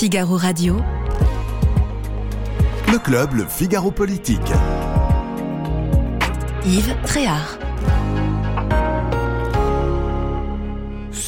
Figaro Radio. Le club, le Figaro Politique. Yves Tréhard.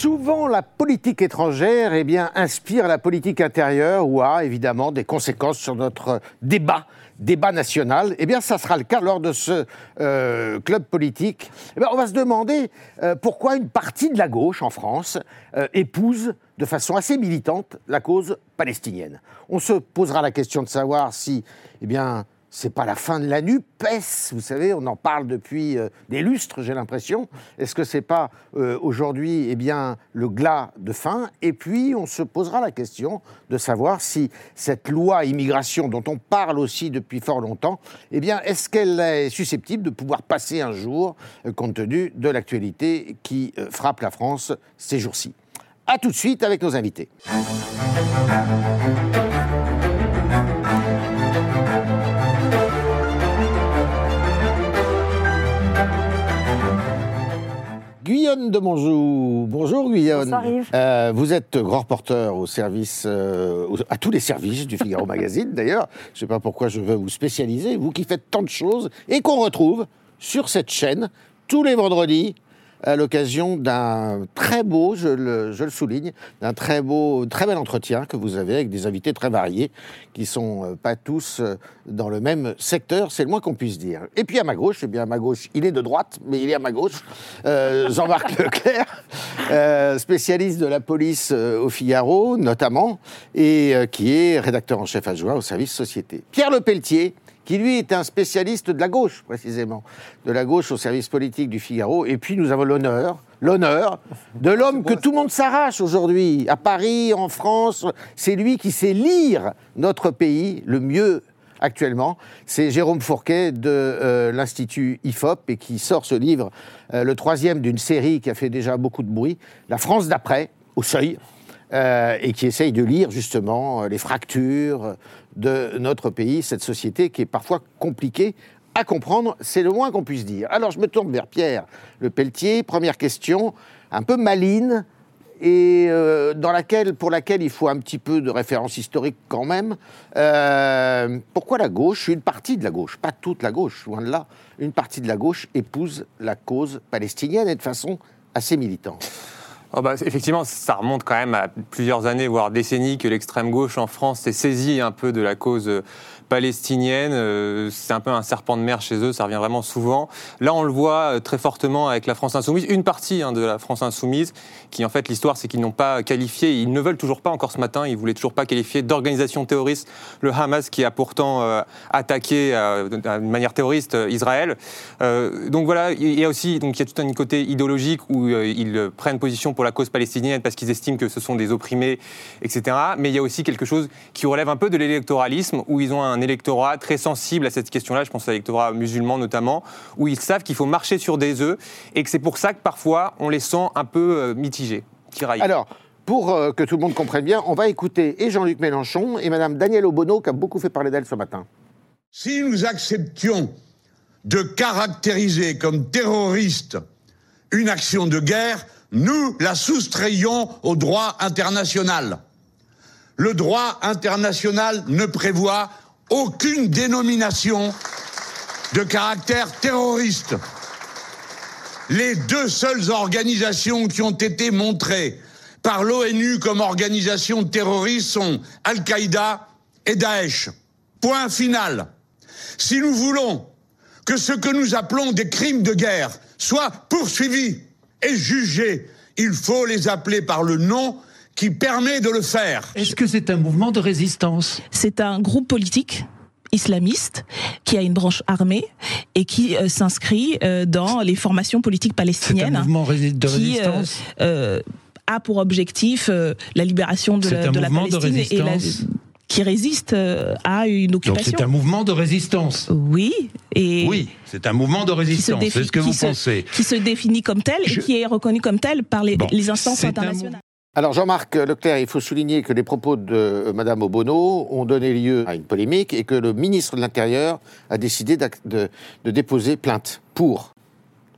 Souvent, la politique étrangère eh bien, inspire la politique intérieure ou a évidemment des conséquences sur notre débat débat national, eh bien, ça sera le cas lors de ce euh, club politique. Eh bien, on va se demander euh, pourquoi une partie de la gauche en France euh, épouse de façon assez militante la cause palestinienne. On se posera la question de savoir si, eh bien, c'est pas la fin de la NUPES, vous savez, on en parle depuis euh, des lustres, j'ai l'impression. Est-ce que c'est pas euh, aujourd'hui, eh bien, le glas de fin Et puis, on se posera la question de savoir si cette loi immigration, dont on parle aussi depuis fort longtemps, eh bien, est-ce qu'elle est susceptible de pouvoir passer un jour, euh, compte tenu de l'actualité qui frappe la France ces jours-ci? A tout de suite avec nos invités. Guyonne de Monjou. Bonjour Guyonne. Euh, vous êtes grand reporter au service, euh, à tous les services du Figaro Magazine d'ailleurs. Je ne sais pas pourquoi je veux vous spécialiser, vous qui faites tant de choses et qu'on retrouve sur cette chaîne tous les vendredis à l'occasion d'un très beau, je le, je le souligne, d'un très beau, très bel entretien que vous avez avec des invités très variés qui sont euh, pas tous euh, dans le même secteur, c'est le moins qu'on puisse dire. Et puis à ma gauche, eh bien à ma gauche, il est de droite, mais il est à ma gauche, euh, Jean-Marc Leclerc, euh, spécialiste de la police au Figaro notamment, et euh, qui est rédacteur en chef adjoint au service société. Pierre Lepelletier, qui lui est un spécialiste de la gauche, précisément, de la gauche au service politique du Figaro. Et puis nous avons l'honneur, l'honneur de l'homme que tout le monde s'arrache aujourd'hui, à Paris, en France. C'est lui qui sait lire notre pays le mieux actuellement. C'est Jérôme Fourquet de euh, l'Institut IFOP et qui sort ce livre, euh, le troisième d'une série qui a fait déjà beaucoup de bruit, La France d'après, au seuil. euh, et qui essaye de lire justement les fractures de notre pays, cette société qui est parfois compliquée à comprendre, c'est le moins qu'on puisse dire. Alors je me tourne vers Pierre Le Pelletier, première question, un peu maline, et euh, dans laquelle, pour laquelle il faut un petit peu de référence historique quand même. Euh, pourquoi la gauche, une partie de la gauche, pas toute la gauche, loin de là, une partie de la gauche épouse la cause palestinienne et de façon assez militante? Oh bah, effectivement, ça remonte quand même à plusieurs années, voire décennies, que l'extrême gauche en France s'est saisie un peu de la cause euh, palestinienne. Euh, C'est un peu un serpent de mer chez eux, ça revient vraiment souvent. Là, on le voit euh, très fortement avec la France insoumise, une partie hein, de la France insoumise, qui en fait, l'histoire, c'est qu'ils n'ont pas qualifié, ils ne veulent toujours pas encore ce matin, ils voulaient toujours pas qualifier d'organisation terroriste le Hamas, qui a pourtant euh, attaqué euh, d'une manière terroriste Israël. Donc voilà, il y a aussi donc il y a tout un côté idéologique où ils prennent position pour la cause palestinienne parce qu'ils estiment que ce sont des opprimés, etc. Mais il y a aussi quelque chose qui relève un peu de l'électoralisme, où ils ont un électorat très sensible à cette question-là. Je pense à l'électorat musulman notamment, où ils savent qu'il faut marcher sur des œufs et que c'est pour ça que parfois on les sent un peu euh, mitigés, tiraillés. Alors, pour euh, que tout le monde comprenne bien, on va écouter et Jean-Luc Mélenchon et Madame Danielle Obono, qui a beaucoup fait parler d'elle ce matin. Si nous acceptions de caractériser comme terroriste une action de guerre, nous la soustrayons au droit international. Le droit international ne prévoit aucune dénomination de caractère terroriste. Les deux seules organisations qui ont été montrées par l'ONU comme organisations terroristes sont Al-Qaïda et Daesh. Point final. Si nous voulons que ce que nous appelons des crimes de guerre soient poursuivis et jugés, il faut les appeler par le nom qui permet de le faire. Est-ce que c'est un mouvement de résistance C'est un groupe politique islamiste qui a une branche armée et qui euh, s'inscrit euh, dans les formations politiques C'est un palestiniennes mouvement de qui euh, résistance euh, a pour objectif euh, la libération de, la, un de la mouvement de Palestine et la- qui résiste à une Donc occupation. c'est un mouvement de résistance Oui, et Oui, c'est un mouvement de résistance, défi- c'est ce que vous se- pensez. qui se définit comme tel Je- et qui est reconnu comme tel par les, Bon, les instances internationales. Alors Jean-Marc Leclerc, il faut souligner que les propos de euh, Madame Obono ont donné lieu à une polémique et que le ministre de l'Intérieur a décidé de, de déposer plainte pour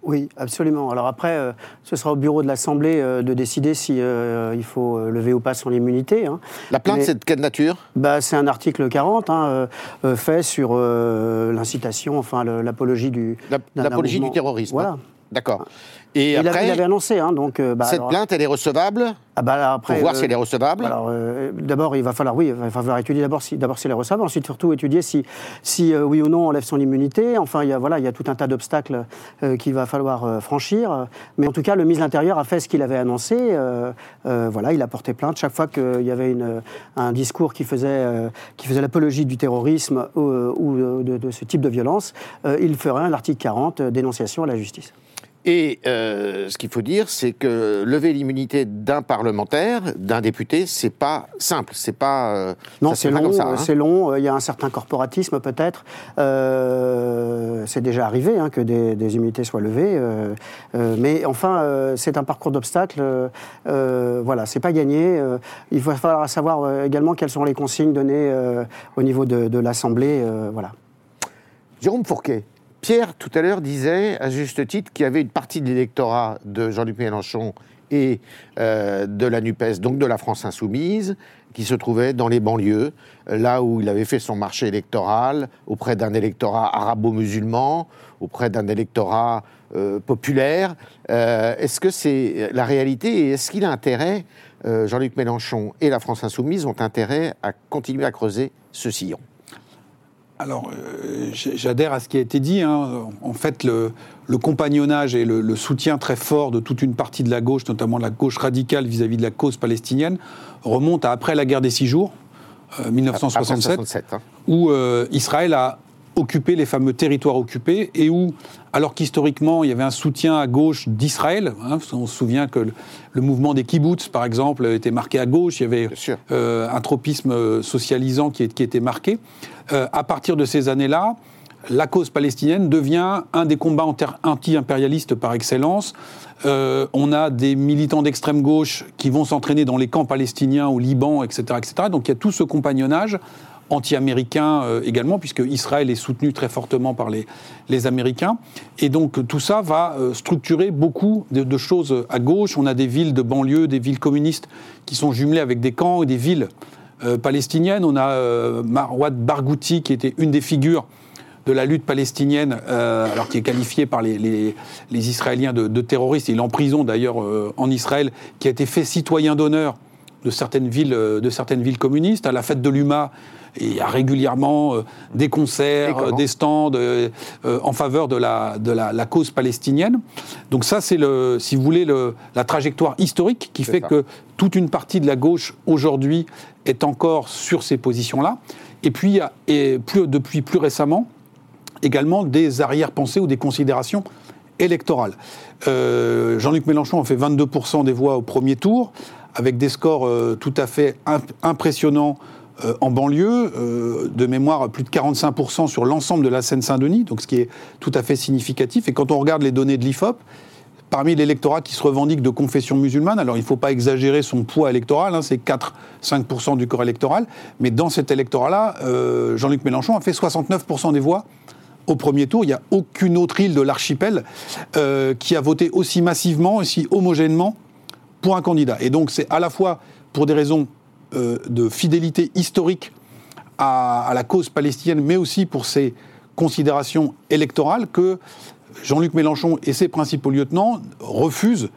Oui, absolument. Alors après, euh, ce sera au bureau de l'Assemblée euh, de décider si euh, il faut lever ou pas son immunité. hein. La plainte, c'est de quelle nature? Bah, c'est un article 40 hein, fait sur l'incitation, enfin l'apologie du L'apologie du terrorisme. Voilà. D'accord. Et il, avait, après, il avait annoncé, hein, donc euh, bah, cette alors- plainte, elle est recevable ah, bah, après, Pour voir euh, si elle est recevable Alors, euh, d'abord, il va falloir, oui, il va falloir étudier d'abord si, d'abord si elle est recevable, ensuite surtout étudier si, si oui ou non on enlève son immunité. Enfin, il y a, voilà, il y a tout un tas d'obstacles qu'il va falloir franchir. Mais en tout cas, le ministre de l'Intérieur a fait ce qu'il avait annoncé. Voilà, il a porté plainte chaque fois qu'il y avait une, un discours qui faisait, qui faisait l'apologie du terrorisme ou, ou de, de ce type de violence. il ferait un article 40, euh, dénonciation à la justice. Et euh, ce qu'il faut dire, c'est que lever l'immunité d'un parlementaire, d'un député, c'est pas simple. C'est pas. euh, Non, c'est long, hein. c'est long. Il y a un certain corporatisme peut-être. Euh, c'est déjà arrivé hein, que des, des immunités soient levées, euh, mais enfin, c'est un parcours d'obstacles. voilà, c'est pas gagné. il va falloir savoir également quelles sont les consignes données au niveau de, de l'Assemblée. voilà. Jérôme Fourquet. Pierre, tout à l'heure, disait, à juste titre, qu'il y avait une partie de l'électorat de Jean-Luc Mélenchon et euh, de la NUPES, donc de la France Insoumise, qui se trouvait dans les banlieues, là où il avait fait son marché électoral, auprès d'un électorat arabo-musulman, auprès d'un électorat euh, populaire. Euh, est-ce que c'est la réalité et est-ce qu'il a intérêt, Jean-Luc Mélenchon et la France Insoumise ont intérêt à continuer à creuser ce sillon? Alors, euh, j'adhère à ce qui a été dit. hein. En fait, le, le compagnonnage et le, le soutien très fort de toute une partie de la gauche, notamment de la gauche radicale vis-à-vis de la cause palestinienne, remonte à après la guerre des Six Jours, euh, 1967, Après 67, hein. où euh, Israël a occupé les fameux territoires occupés et où, alors qu'historiquement, il y avait un soutien à gauche d'Israël, hein, on se souvient que le, le mouvement des kibbutz, par exemple, était marqué à gauche, il y avait euh, un tropisme euh, socialisant qui, était marqué. Euh, à partir de ces années-là, la cause palestinienne devient un des combats anti-impérialistes par excellence. Euh, on a des militants d'extrême gauche qui vont s'entraîner dans les camps palestiniens au Liban, etc., etc. Donc il y a tout ce compagnonnage anti-américain euh, également, puisque Israël est soutenu très fortement par les, les Américains. Et donc tout ça va euh, structurer beaucoup de, choses à gauche. On a des villes de banlieue, des villes communistes qui sont jumelées avec des camps et des villes euh, palestiniennes. On a euh, Marwad Barghouti, qui était une des figures de la lutte palestinienne, euh, alors qui est qualifié par les, les- Israéliens de, terroriste. Il est en prison d'ailleurs euh, en Israël, qui a été fait citoyen d'honneur de certaines villes, euh, de certaines villes communistes. À la fête de l'UMA, il y a régulièrement euh, des concerts, euh, des stands euh, en faveur de la, de la, la cause palestinienne. Donc ça, c'est le, si vous voulez, le, la trajectoire historique qui fait ça. que toute une partie de la gauche aujourd'hui est encore sur ces positions-là. Et puis, et plus, depuis plus récemment, également des arrière-pensées ou des considérations électorales. Euh, Jean-Luc Mélenchon a fait 22% des voix au premier tour, avec des scores euh, tout à fait imp- impressionnants euh, en banlieue, euh, de mémoire plus de 45% sur l'ensemble de la Seine-Saint-Denis, donc ce qui est tout à fait significatif. Et quand on regarde les données de l'IFOP, parmi l'électorat qui se revendique de confession musulmane, alors il ne faut pas exagérer son poids électoral, hein, c'est 4-5% du corps électoral, mais dans cet électorat-là, euh, Jean-Luc Mélenchon a fait 69% des voix au premier tour. Il n'y a aucune autre île de l'archipel qui a voté aussi massivement, aussi homogènement pour un candidat. Et donc c'est à la fois pour des raisons de fidélité historique à, la cause palestinienne, mais aussi pour ses considérations électorales que Jean-Luc Mélenchon et ses principaux lieutenants refusent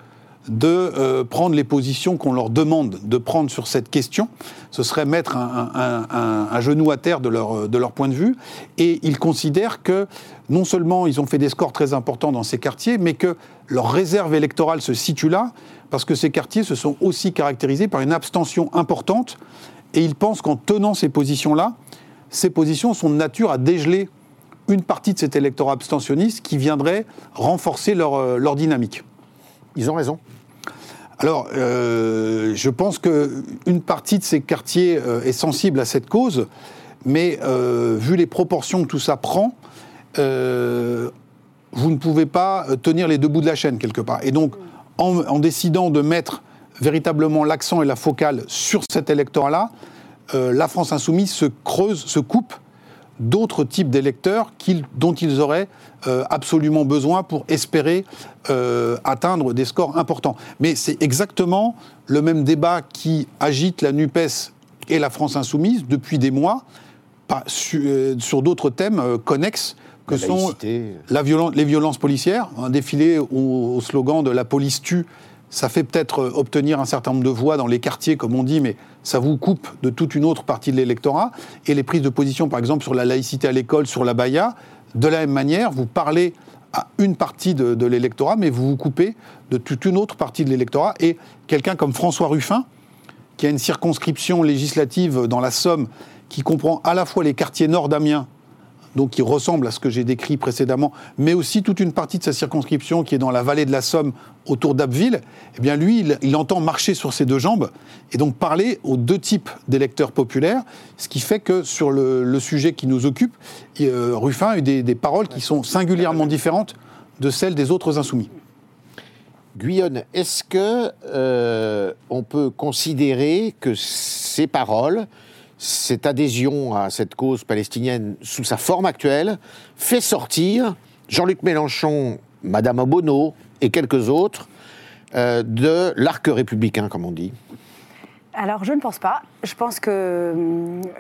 de euh, prendre les positions qu'on leur demande de prendre sur cette question. Ce serait mettre un genou à terre de leur, de leur point de vue. Et ils considèrent que non seulement ils ont fait des scores très importants dans ces quartiers, mais que leur réserve électorale se situe là, parce que ces quartiers se sont aussi caractérisés par une abstention importante. Et ils pensent qu'en tenant ces positions-là, ces positions sont de nature à dégeler une partie de cet électorat abstentionniste qui viendrait renforcer leur, euh, leur dynamique. Ils ont raison. Alors, euh, je pense qu'une partie de ces quartiers euh, est sensible à cette cause, mais euh, vu les proportions que tout ça prend, vous ne pouvez pas tenir les deux bouts de la chaîne quelque part. Et donc, en, décidant de mettre véritablement l'accent et la focale sur cet électorat-là, euh, la France insoumise se creuse, se coupe d'autres types d'électeurs dont ils auraient euh, absolument besoin pour espérer euh, atteindre des scores importants. Mais c'est exactement le même débat qui agite la NUPES et la France insoumise depuis des mois sur d'autres thèmes connexes que La sont laïcité. la violen- les violences policières, un défilé au, au slogan de la police tue, ça fait peut-être obtenir un certain nombre de voix dans les quartiers, comme on dit, mais ça vous coupe de toute une autre partie de l'électorat. Et les prises de position, par exemple, sur la laïcité à l'école, sur la baya, de la même manière, vous parlez à une partie de, de l'électorat, mais vous vous coupez de toute une autre partie de l'électorat. Et quelqu'un comme François Ruffin, qui a une circonscription législative dans la Somme qui comprend à la fois les quartiers nord d'Amiens, donc qui ressemble à ce que j'ai décrit précédemment, mais aussi toute une partie de sa circonscription qui est dans la vallée de la Somme, autour d'Abbeville, eh bien lui, il, entend marcher sur ses deux jambes et donc parler aux deux types d'électeurs populaires, ce qui fait que sur le, sujet qui nous occupe, euh, Ruffin a eu des, des paroles qui sont singulièrement différentes de celles des autres insoumis. Guyonne, est-ce que euh, on peut considérer que ces paroles, cette adhésion à cette cause palestinienne sous sa forme actuelle, fait sortir Jean-Luc Mélenchon, Madame Obono et quelques autres euh, de l'arc républicain, comme on dit Alors, je ne pense pas. Je pense que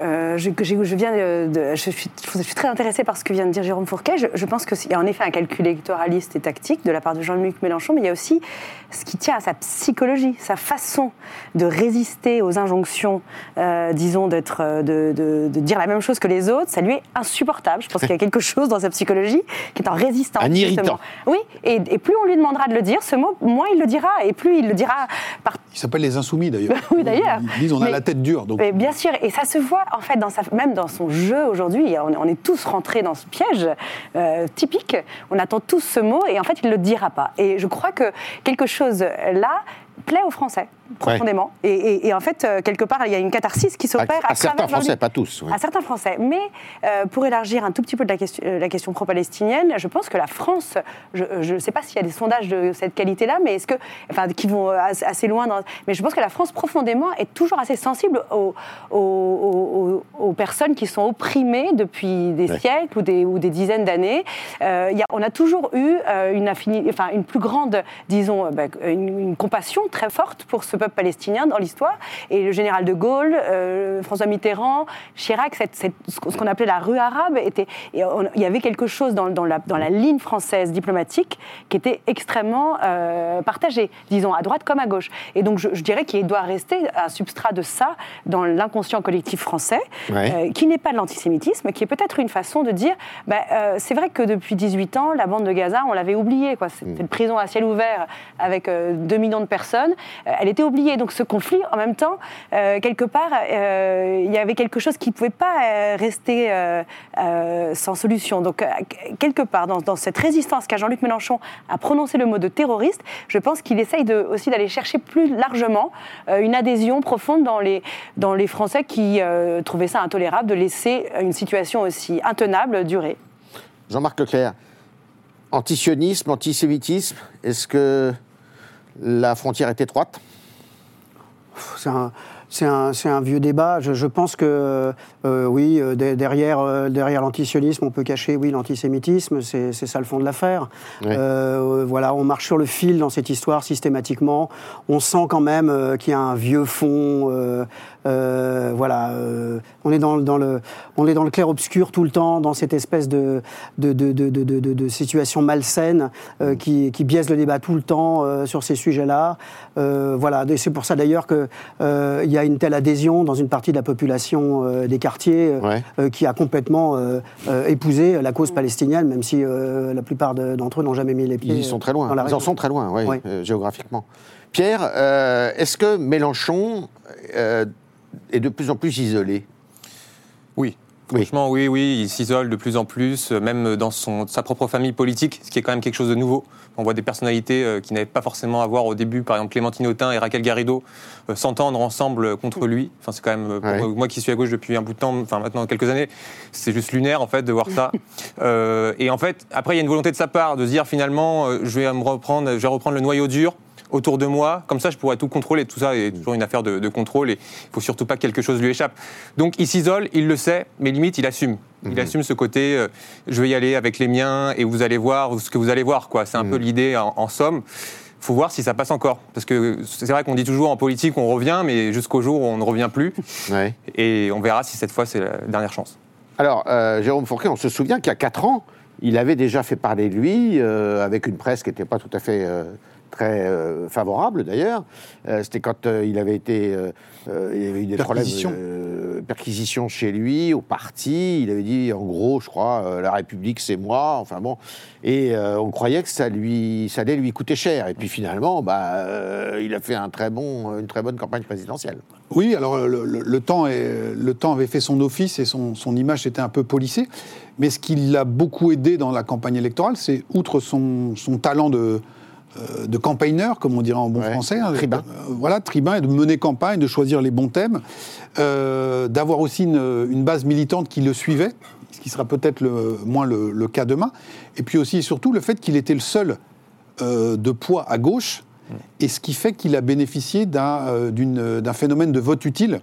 euh, je, que j'ai- je viens de, de- je, suis, je suis très intéressée par ce que vient de dire Jérôme Fourquet. Je, je pense qu'il y a en effet un calcul électoraliste et tactique de la part de Jean-Luc Mélenchon, mais il y a aussi ce qui tient à sa psychologie, sa façon de résister aux injonctions, euh, disons, d'être, euh, de, de- de dire la même chose que les autres. Ça lui est insupportable. Je pense qu'il y a quelque chose dans sa psychologie qui est en résistance. Un irritant. justement. Oui, et, et plus on lui demandera de le dire, ce mot, moins il le dira, et plus il le dira par Ils s'appellent les insoumis d'ailleurs. Oui, d'ailleurs. Ils disent on a Mais- la tête dure. Donc. mais bien sûr, et ça se voit en fait dans sa, même dans son jeu aujourd'hui. On, on est tous rentrés dans ce piège euh, typique. On attend tous ce mot et en fait il ne le dira pas. Et je crois que quelque chose là plaît aux Français profondément. Et, et- et en fait, euh, quelque part, il y a une catharsis qui À, s'opère à, à certains travers Français, pas tous. oui. à certains Français. Mais euh, pour élargir un tout petit peu de la question, euh, la question pro-palestinienne, je pense que la France, je ne sais pas s'il y a des sondages de cette qualité-là, mais est-ce que, enfin, qui vont assez, loin, dans- mais je pense que la France profondément est toujours assez sensible aux, aux- aux- aux personnes qui sont opprimées depuis des Ouais. siècles ou des, ou des dizaines d'années. Euh, on a toujours eu euh, une, enfin, une plus grande, disons, bah, une, une compassion très forte pour ce peuple palestinien dans l'histoire. Et le général de Gaulle, euh, François Mitterrand, Chirac, cette- cette- ce qu'on appelait la rue arabe, était, et on- il y avait quelque chose dans, dans la, dans la ligne française diplomatique qui était extrêmement euh, partagée, disons, à droite comme à gauche. Et donc je, je dirais qu'il doit rester un substrat de ça dans l'inconscient collectif français, Ouais. euh, qui n'est pas de l'antisémitisme, qui est peut-être une façon de dire, bah, euh, c'est vrai que depuis 18 ans, la bande de Gaza, on l'avait oubliée, quoi. C'était une prison à ciel ouvert avec euh, 2 millions de personnes. Euh, elle était oubliée. Donc ce conflit, en même temps, euh, quelque part, euh, il y avait quelque chose qui ne pouvait pas rester sans solution. Donc, quelque part, dans, cette résistance qu'a Jean-Luc Mélenchon à prononcer le mot de terroriste, je pense qu'il essaye aussi d'aller chercher plus largement une adhésion profonde dans les, Français qui trouvaient ça intolérable de laisser une situation aussi intenable durer. Jean-Marc Leclerc, antisionisme, antisémitisme, est-ce que la frontière est étroite C'est un, vieux débat. Je, je pense que, euh, oui, euh, derrière, euh, derrière l'antisionisme, on peut cacher, oui, l'antisémitisme. C'est ça le fond de l'affaire. Euh, voilà, on marche sur le fil dans cette histoire systématiquement. On sent quand même qu'il y a un vieux fond. Euh, voilà, euh, on est dans, dans le, on est dans le clair obscur tout le temps, dans cette espèce de, de, de, de, de, de- de situation malsaine euh, qui, qui biaise le débat tout le temps sur ces sujets-là. Voilà, c'est pour ça d'ailleurs que il y a une telle adhésion dans une partie de la population des quartiers Ouais. qui a complètement épousé la cause palestinienne, même si la plupart de- d'entre eux n'ont jamais mis les pieds. Ils sont très loin. dans la Ils en sont très loin, oui, géographiquement. Pierre, est-ce que Mélenchon est de plus en plus isolé Oui. Oui. Franchement, oui, oui, il s'isole de plus en plus, euh, même dans son, sa propre famille politique, ce qui est quand même quelque chose de nouveau. On voit des personnalités euh, qui n'avaient pas forcément à voir au début, par exemple Clémentine Autain et Raquel Garrido, euh, s'entendre ensemble contre lui. Enfin, c'est quand même, pour Ouais. moi qui suis à gauche depuis un bout de temps, enfin maintenant quelques années, c'est juste lunaire en fait de voir ça. Euh, et en fait, après, il y a une volonté de sa part de se dire finalement, je vais me reprendre, je vais reprendre le noyau dur autour de moi, comme ça je pourrais tout contrôler. Tout ça est toujours une affaire de, de contrôle et il faut surtout pas que quelque chose lui échappe. Donc il s'isole, il le sait, mais limite il assume. Il assume ce côté, euh, je vais y aller avec les miens et vous allez voir ce que vous allez voir. quoi. C'est un peu l'idée en, en somme. faut voir si ça passe encore. Parce que c'est vrai qu'on dit toujours en politique on revient, mais jusqu'au jour où on ne revient plus. Ouais. Et on verra si cette fois c'est la dernière chance. Alors, euh, Jérôme Fourquet, on se souvient qu'il y a 4 ans, il avait déjà fait parler de lui, euh, avec une presse qui n'était pas tout à fait euh, très euh, favorable d'ailleurs. Euh, C'était quand euh, il avait été. il y avait eu des Perquisition. problèmes. perquisition chez lui, au parti. Il avait dit, en gros, je crois, la République, c'est moi. Enfin bon. Et on croyait que ça, lui, ça allait lui coûter cher. Et puis finalement, bah, il a fait un très bon, une très bonne campagne présidentielle. Oui, alors le, le- le temps est- le temps avait fait son office et son, son image était un peu polissée. Mais ce qui l'a beaucoup aidé dans la campagne électorale, c'est outre son, son talent de, de campaigner, comme on dirait en bon Ouais, français, hein, tribun. euh, voilà, tribun, et de mener campagne, de choisir les bons thèmes, euh, d'avoir aussi une, une base militante qui le suivait, ce qui sera peut-être le- moins le, le cas demain. Et puis aussi et surtout le fait qu'il était le seul euh, de poids à gauche, et ce qui fait qu'il a bénéficié euh, d'un phénomène de vote utile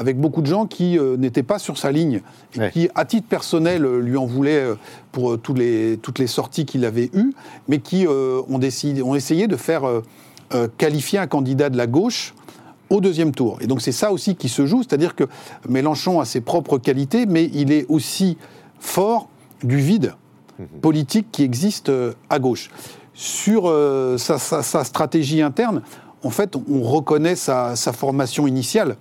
avec beaucoup de gens qui euh, n'étaient pas sur sa ligne et Ouais. qui, à titre personnel, euh, lui en voulaient euh, pour tous les, toutes les sorties qu'il avait eues, mais qui ont, décidé, ont essayé de faire qualifier un candidat de la gauche au deuxième tour. Et donc c'est ça aussi qui se joue, c'est-à-dire que Mélenchon a ses propres qualités, mais il est aussi fort du vide politique qui existe à gauche. Sur euh, sa, sa- sa stratégie interne, en fait, on reconnaît sa, sa formation initiale.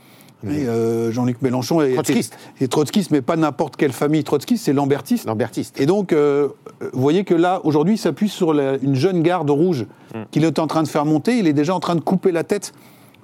Et, euh, Jean-Luc Mélenchon est Trotskiste. est trotskiste, mais pas n'importe quelle famille trotskiste, c'est lambertiste. Lambertiste. Et donc, euh, vous voyez que là, aujourd'hui, il s'appuie sur la- une jeune garde rouge qu'il est en train de faire monter. Il est déjà en train de couper la tête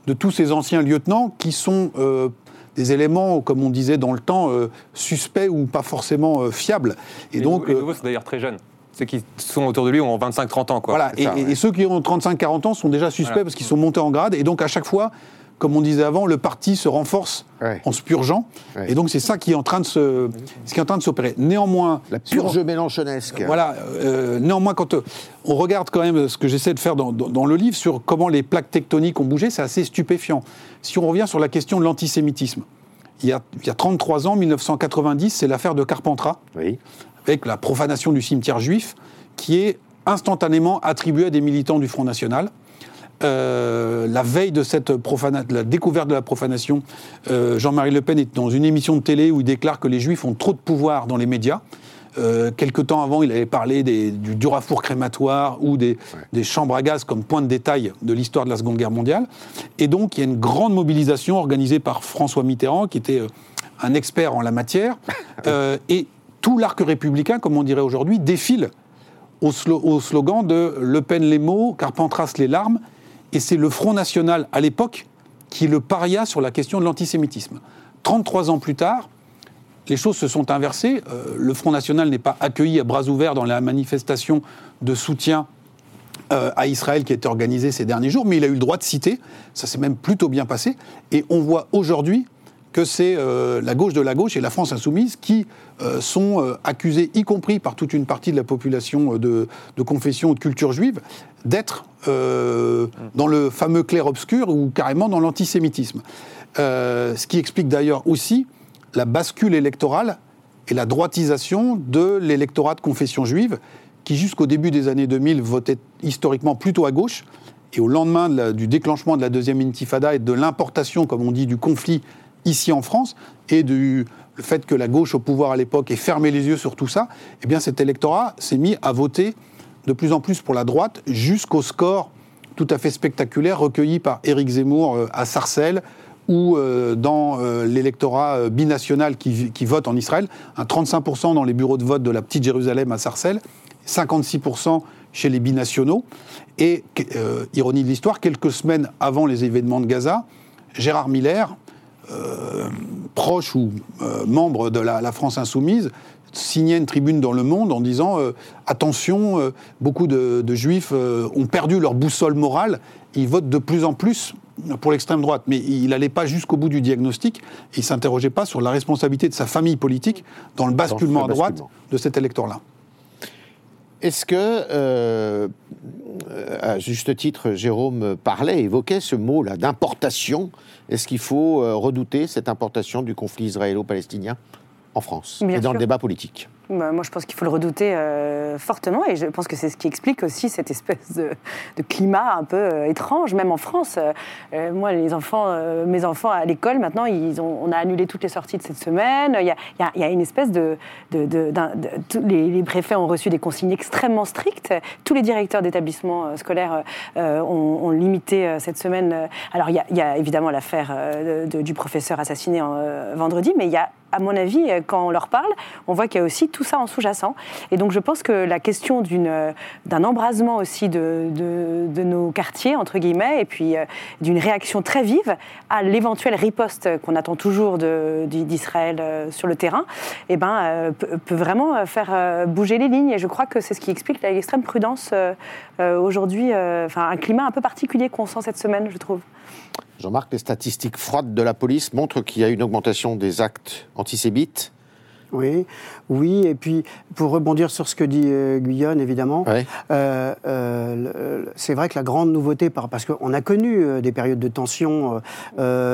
de tous ces anciens lieutenants qui sont euh, des éléments, comme on disait dans le temps, euh, suspects ou pas forcément euh, fiables. Et Les donc, les nouveaux sont d'ailleurs très jeunes. Ceux qui sont autour de lui ont 25-30 ans. Quoi. voilà. c'est Et, ça, et- ouais. et ceux qui ont 35-40 ans sont déjà suspects Voilà. parce qu'ils sont montés en grade. Et donc, à chaque fois, comme on disait avant, le parti se renforce Ouais. en se purgeant. Ouais. Et donc, c'est ça qui est en train de se, ce qui est en train de s'opérer. Néanmoins, La sur- purge mélenchonesque. Voilà. euh, néanmoins, quand euh, on regarde quand même ce que j'essaie de faire dans, dans- dans le livre sur comment les plaques tectoniques ont bougé, c'est assez stupéfiant. Si on revient sur la question de l'antisémitisme, il y, a, il y a 33 ans, 1990, c'est l'affaire de Carpentras, Oui. avec la profanation du cimetière juif, qui est instantanément attribuée à des militants du Front National. Euh, la veille de cette la découverte de la profanation, euh, Jean-Marie Le Pen est dans une émission de télé où il déclare que les Juifs ont trop de pouvoir dans les médias. Euh, quelque temps avant, il avait parlé des- du Durafour crématoire ou des, des chambres à gaz comme point de détail de l'histoire de la Seconde Guerre mondiale. Et donc, il y a une grande mobilisation organisée par François Mitterrand, qui était euh, un expert en la matière. Euh, et tout l'arc républicain, comme on dirait aujourd'hui, défile au, slo- au slogan de Le Pen les mots, Carpentras les larmes. Et c'est le Front National, à l'époque, qui le paria sur la question de l'antisémitisme. 33 ans plus tard, les choses se sont inversées. Euh, le Front National n'est pas accueilli à bras ouverts dans la manifestation de soutien euh, à Israël qui a été organisée ces derniers jours, mais il a eu le droit de citer. Ça s'est même plutôt bien passé. Et on voit aujourd'hui que c'est euh, la gauche de la gauche et la France insoumise qui euh, sont euh, accusés, y compris par toute une partie de la population de, confession ou de culture juive, d'être dans le fameux clair-obscur ou carrément dans l'antisémitisme. Ce qui explique d'ailleurs aussi la bascule électorale et la droitisation de l'électorat de confession juive, qui jusqu'au début des années 2000 votait historiquement plutôt à gauche, et au lendemain du déclenchement de la deuxième intifada et de l'importation, comme on dit, du conflit ici en France, et du fait que la gauche au pouvoir à l'époque ait fermé les yeux sur tout ça, eh bien cet électorat s'est mis à voter de plus en plus pour la droite, jusqu'au score tout à fait spectaculaire recueilli par Éric Zemmour euh, à Sarcelles ou euh, dans euh, l'électorat binational qui, vote en Israël, un 35% dans les bureaux de vote de la petite Jérusalem à Sarcelles, 56% chez les binationaux. Et, ironie de l'histoire, quelques semaines avant les événements de Gaza, Gérard Miller, euh, proche ou euh, membre de la, la France insoumise, signait une tribune dans Le Monde en disant euh, attention, beaucoup de, de juifs ont perdu leur boussole morale, ils votent de plus en plus pour l'extrême droite. Mais il n'allait pas jusqu'au bout du diagnostic, il ne s'interrogeait pas sur la responsabilité de sa famille politique dans le basculement le à droite basculement. de cet électeur-là. Est-ce que, euh, à juste titre, Jérôme parlait, évoquait ce mot-là d'importation? Est-ce qu'il faut euh, redouter cette importation du conflit israélo-palestinien? En France Bien et dans sûr. le débat politique. Bah, moi, je pense qu'il faut le redouter euh, fortement et je pense que c'est ce qui explique aussi cette espèce de, de climat un peu euh, étrange, même en France. Euh, moi, les enfants, mes enfants à l'école, maintenant, ils ont, on a annulé toutes les sorties de cette semaine. Il y a, il y une espèce de. de, de- d'un- de- tous les, les préfets ont reçu des consignes extrêmement strictes. Tous les directeurs d'établissements scolaires ont, ont limité cette semaine. alors, il y a, il y a évidemment l'affaire du professeur assassiné en, vendredi, mais il y a à mon avis, euh, quand on leur parle, on voit qu'il y a aussi tout ça en sous-jacent. Et donc, je pense que la question euh, d'un embrasement aussi de, nos quartiers, entre guillemets, et puis euh, d'une réaction très vive à l'éventuelle riposte qu'on attend toujours d'Israël sur le terrain, eh ben, peut, vraiment faire bouger les lignes. Et je crois que c'est ce qui explique l'extrême prudence aujourd'hui, enfin, un climat un peu particulier qu'on sent cette semaine, je trouve. Jean-Marc, les statistiques froides de la police montrent qu'il y a une augmentation des actes antisémites. Oui, oui, et puis pour rebondir sur ce que dit euh, Guyonne, évidemment, Ouais. euh, euh, c'est vrai que la grande nouveauté, par- parce qu'on a connu euh, des périodes de tension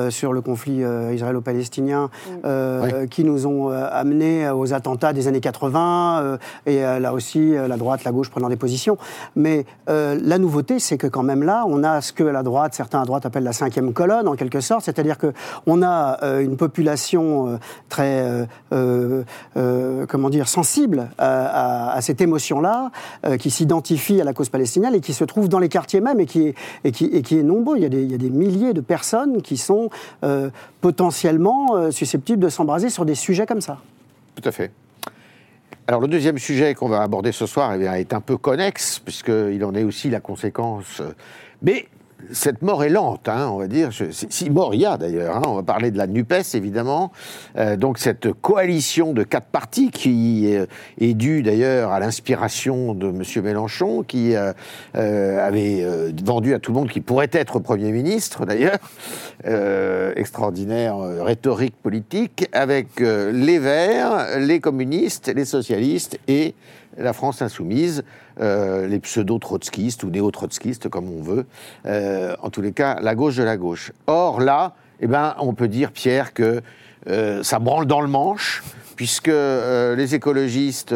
sur le conflit euh, israélo-palestinien euh, qui nous ont euh, amenés aux attentats des années 80, euh, et euh, là aussi la droite, la gauche prenant des positions. Mais euh, la nouveauté, c'est que quand même là, on a ce que la droite, certains à droite appellent la cinquième colonne, en quelque sorte, c'est-à-dire qu'on a euh, une population euh, très, euh, euh, comment dire, sensible à, cette émotion-là, euh, qui s'identifie à la cause palestinienne et qui se trouve dans les quartiers même et qui est, et qui, est nombreux. Il y, a des, il y a des milliers de personnes qui sont euh, potentiellement susceptibles de s'embraser sur des sujets comme ça. Tout à fait. Alors le deuxième sujet qu'on va aborder ce soir eh est un peu connexe, puisqu'il en est aussi la conséquence. Mais cette mort est lente, hein, on va dire. Si- mort il y a d'ailleurs, hein, on va parler de la NUPES évidemment. Euh, donc cette coalition de quatre partis qui euh, est due d'ailleurs à l'inspiration de M. Mélenchon, qui euh, avait vendu à tout le monde qu'il pourrait être Premier ministre d'ailleurs. Extraordinaire rhétorique politique, avec les Verts, les communistes, les socialistes et la France insoumise, euh, les pseudo-trotskistes ou néo-trotskistes, comme on veut. Euh, en tous les cas, la gauche de la gauche. Or, là, eh ben, on peut dire, Pierre, que euh, ça branle dans le manche, puisque les écologistes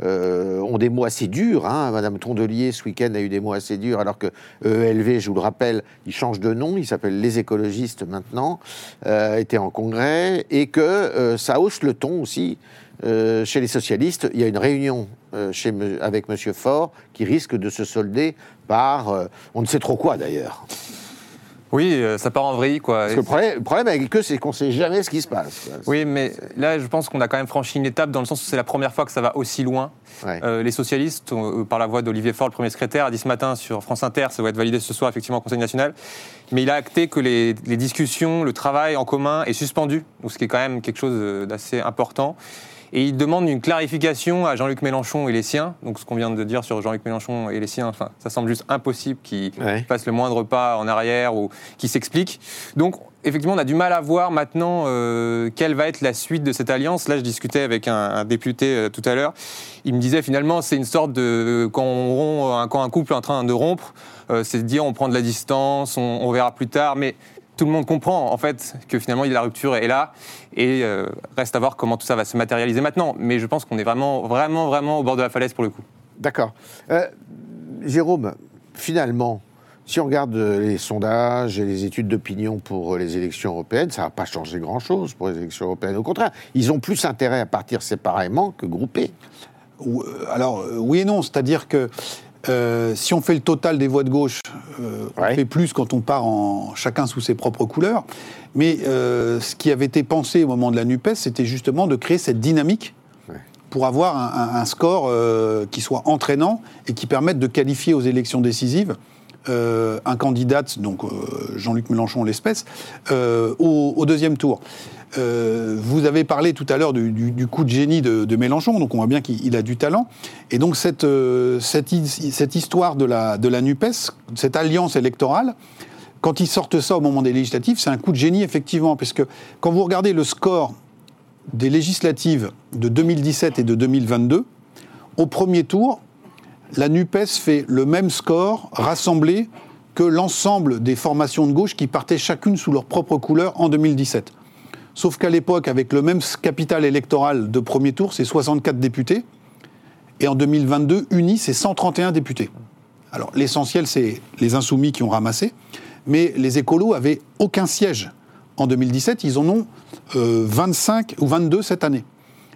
ont des mots assez durs. Hein. Madame Tondelier, ce week-end, a eu des mots assez durs, alors que ELV, je vous le rappelle, il change de nom, il s'appelle Les écologistes maintenant, était en congrès, et que ça hausse le ton aussi. Euh, chez les socialistes, il y a une réunion euh, chez, me- avec M. Faure qui risque de se solder par euh, on ne sait trop quoi d'ailleurs. Oui, ça part en vrille, quoi. Parce que le problème, le problème avec eux, c'est qu'on ne sait jamais ce qui se passe. Oui, mais là, je pense qu'on a quand même franchi une étape dans le sens où c'est la première fois que ça va aussi loin. Ouais. Euh, les socialistes, euh, par la voix d'Olivier Faure, le premier secrétaire, a dit ce matin sur France Inter, ça va être validé ce soir effectivement au Conseil national, mais il a acté que les, les discussions, le travail en commun est suspendu, ce qui est quand même quelque chose d'assez important. Et il demande une clarification à Jean-Luc Mélenchon et les siens. Donc ce qu'on vient de dire sur Jean-Luc Mélenchon et les siens, enfin, ça semble juste impossible qu'il Ouais. fasse le moindre pas en arrière ou qu'il s'explique. Donc effectivement, on a du mal à voir maintenant euh, quelle va être la suite de cette alliance. Là, je discutais avec un, un député euh, tout à l'heure. Il me disait finalement, c'est une sorte de quand, on rompt, un- quand un couple est en train de rompre, euh, c'est de dire on prend de la distance, on, on verra plus tard, mais tout le monde comprend en fait que finalement la rupture est là et euh, reste à voir comment tout ça va se matérialiser maintenant. Mais je pense qu'on est vraiment, vraiment, vraiment au bord de la falaise pour le coup. D'accord. Euh, Jérôme, finalement, si on regarde euh, les sondages et les études d'opinion pour les élections européennes, ça va pas changer grand-chose pour les élections européennes. Au contraire, ils ont plus intérêt à partir séparément que groupés. Ou- Alors, oui et non, c'est-à-dire que euh, si on fait le total des voix de gauche, euh, on Ouais. fait plus quand on part en chacun sous ses propres couleurs. Mais euh, ce qui avait été pensé au moment de la NUPES, c'était justement de créer cette dynamique Ouais. pour avoir un, un- un score qui soit entraînant et qui permette de qualifier aux élections décisives euh, un candidat, donc euh, Jean-Luc Mélenchon l'espèce, euh, au, deuxième tour. Vous avez parlé tout à l'heure du, coup de génie de, Mélenchon, donc on voit bien qu'il il a du talent. Et donc cette, cette, cette histoire de la, de la NUPES, cette alliance électorale, quand ils sortent ça au moment des législatives, c'est un coup de génie, effectivement, parce que quand vous regardez le score des législatives de 2017 et de 2022, au premier tour, la NUPES fait le même score rassemblé que l'ensemble des formations de gauche qui partaient chacune sous leur propre couleur en 2017. Sauf qu'à l'époque, avec le même capital électoral de premier tour, c'est 64 députés. Et en 2022, unis, c'est 131 députés. Alors l'essentiel, c'est les insoumis qui ont ramassé. Mais les écolos avaient aucun siège en 2017. Ils en ont euh, 25 ou 22 cette année.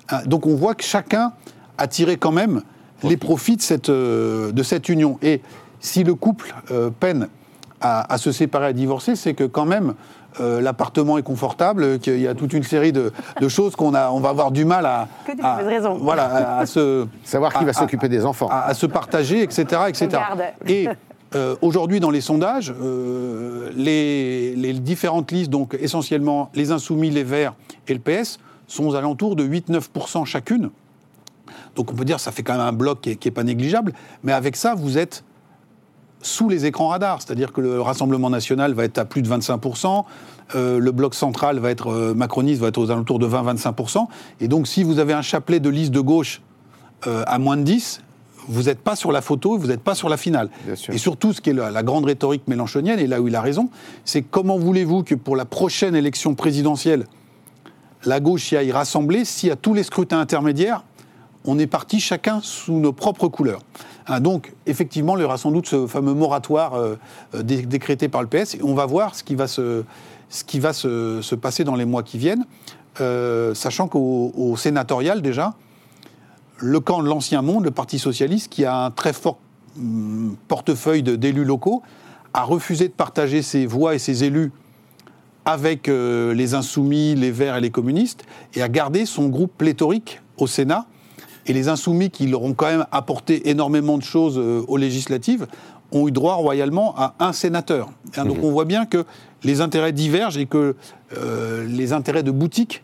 Hein, Donc on voit que chacun a tiré quand même les profits de cette, euh, de cette union. Et si le couple euh, peine à, à se séparer, à divorcer, c'est que quand même euh, l'appartement est confortable, qu'il y a toute une série de, de choses qu'on a, on va avoir du mal à, Que des à- mauvaises raisons. voilà, à, à se Savoir qui à- va s'occuper des enfants. à, à se partager, etc., etc. Et euh, aujourd'hui, dans les sondages, euh, les, les différentes listes, donc essentiellement les Insoumis, les Verts et le PS, sont aux alentours de 8-9% chacune. Donc on peut dire que ça fait quand même un bloc qui n'est pas négligeable, mais avec ça, vous êtes sous les écrans radars, c'est-à-dire que le Rassemblement national va être à plus de 25%, euh, le bloc central va être euh, macroniste va être aux alentours de 20-25%, et donc si vous avez un chapelet de liste de gauche euh, à moins de 10, vous n'êtes pas sur la photo, vous n'êtes pas sur la finale. Et surtout, ce qui est la, la grande rhétorique mélanchonienne, et là où il a raison, c'est comment voulez-vous que pour la prochaine élection présidentielle, la gauche y aille rassembler si à tous les scrutins intermédiaires, on est parti chacun sous nos propres couleurs. Hein, donc, effectivement, il y aura sans doute ce fameux moratoire euh, euh, dé- décrété par le PS, et on va voir ce qui va se, passer dans les mois qui viennent, euh, sachant qu'au au sénatorial, déjà, le camp de l'ancien monde, le Parti socialiste, qui a un très fort hum, portefeuille d'élus locaux, a refusé de partager ses voix et ses élus avec les insoumis, les verts et les communistes, et a gardé son groupe pléthorique au Sénat. Et les insoumis, qui leur ont quand même apporté énormément de choses euh, aux législatives, ont eu droit royalement à un sénateur. Hein, Donc on voit bien que les intérêts divergent et que euh, les intérêts de boutique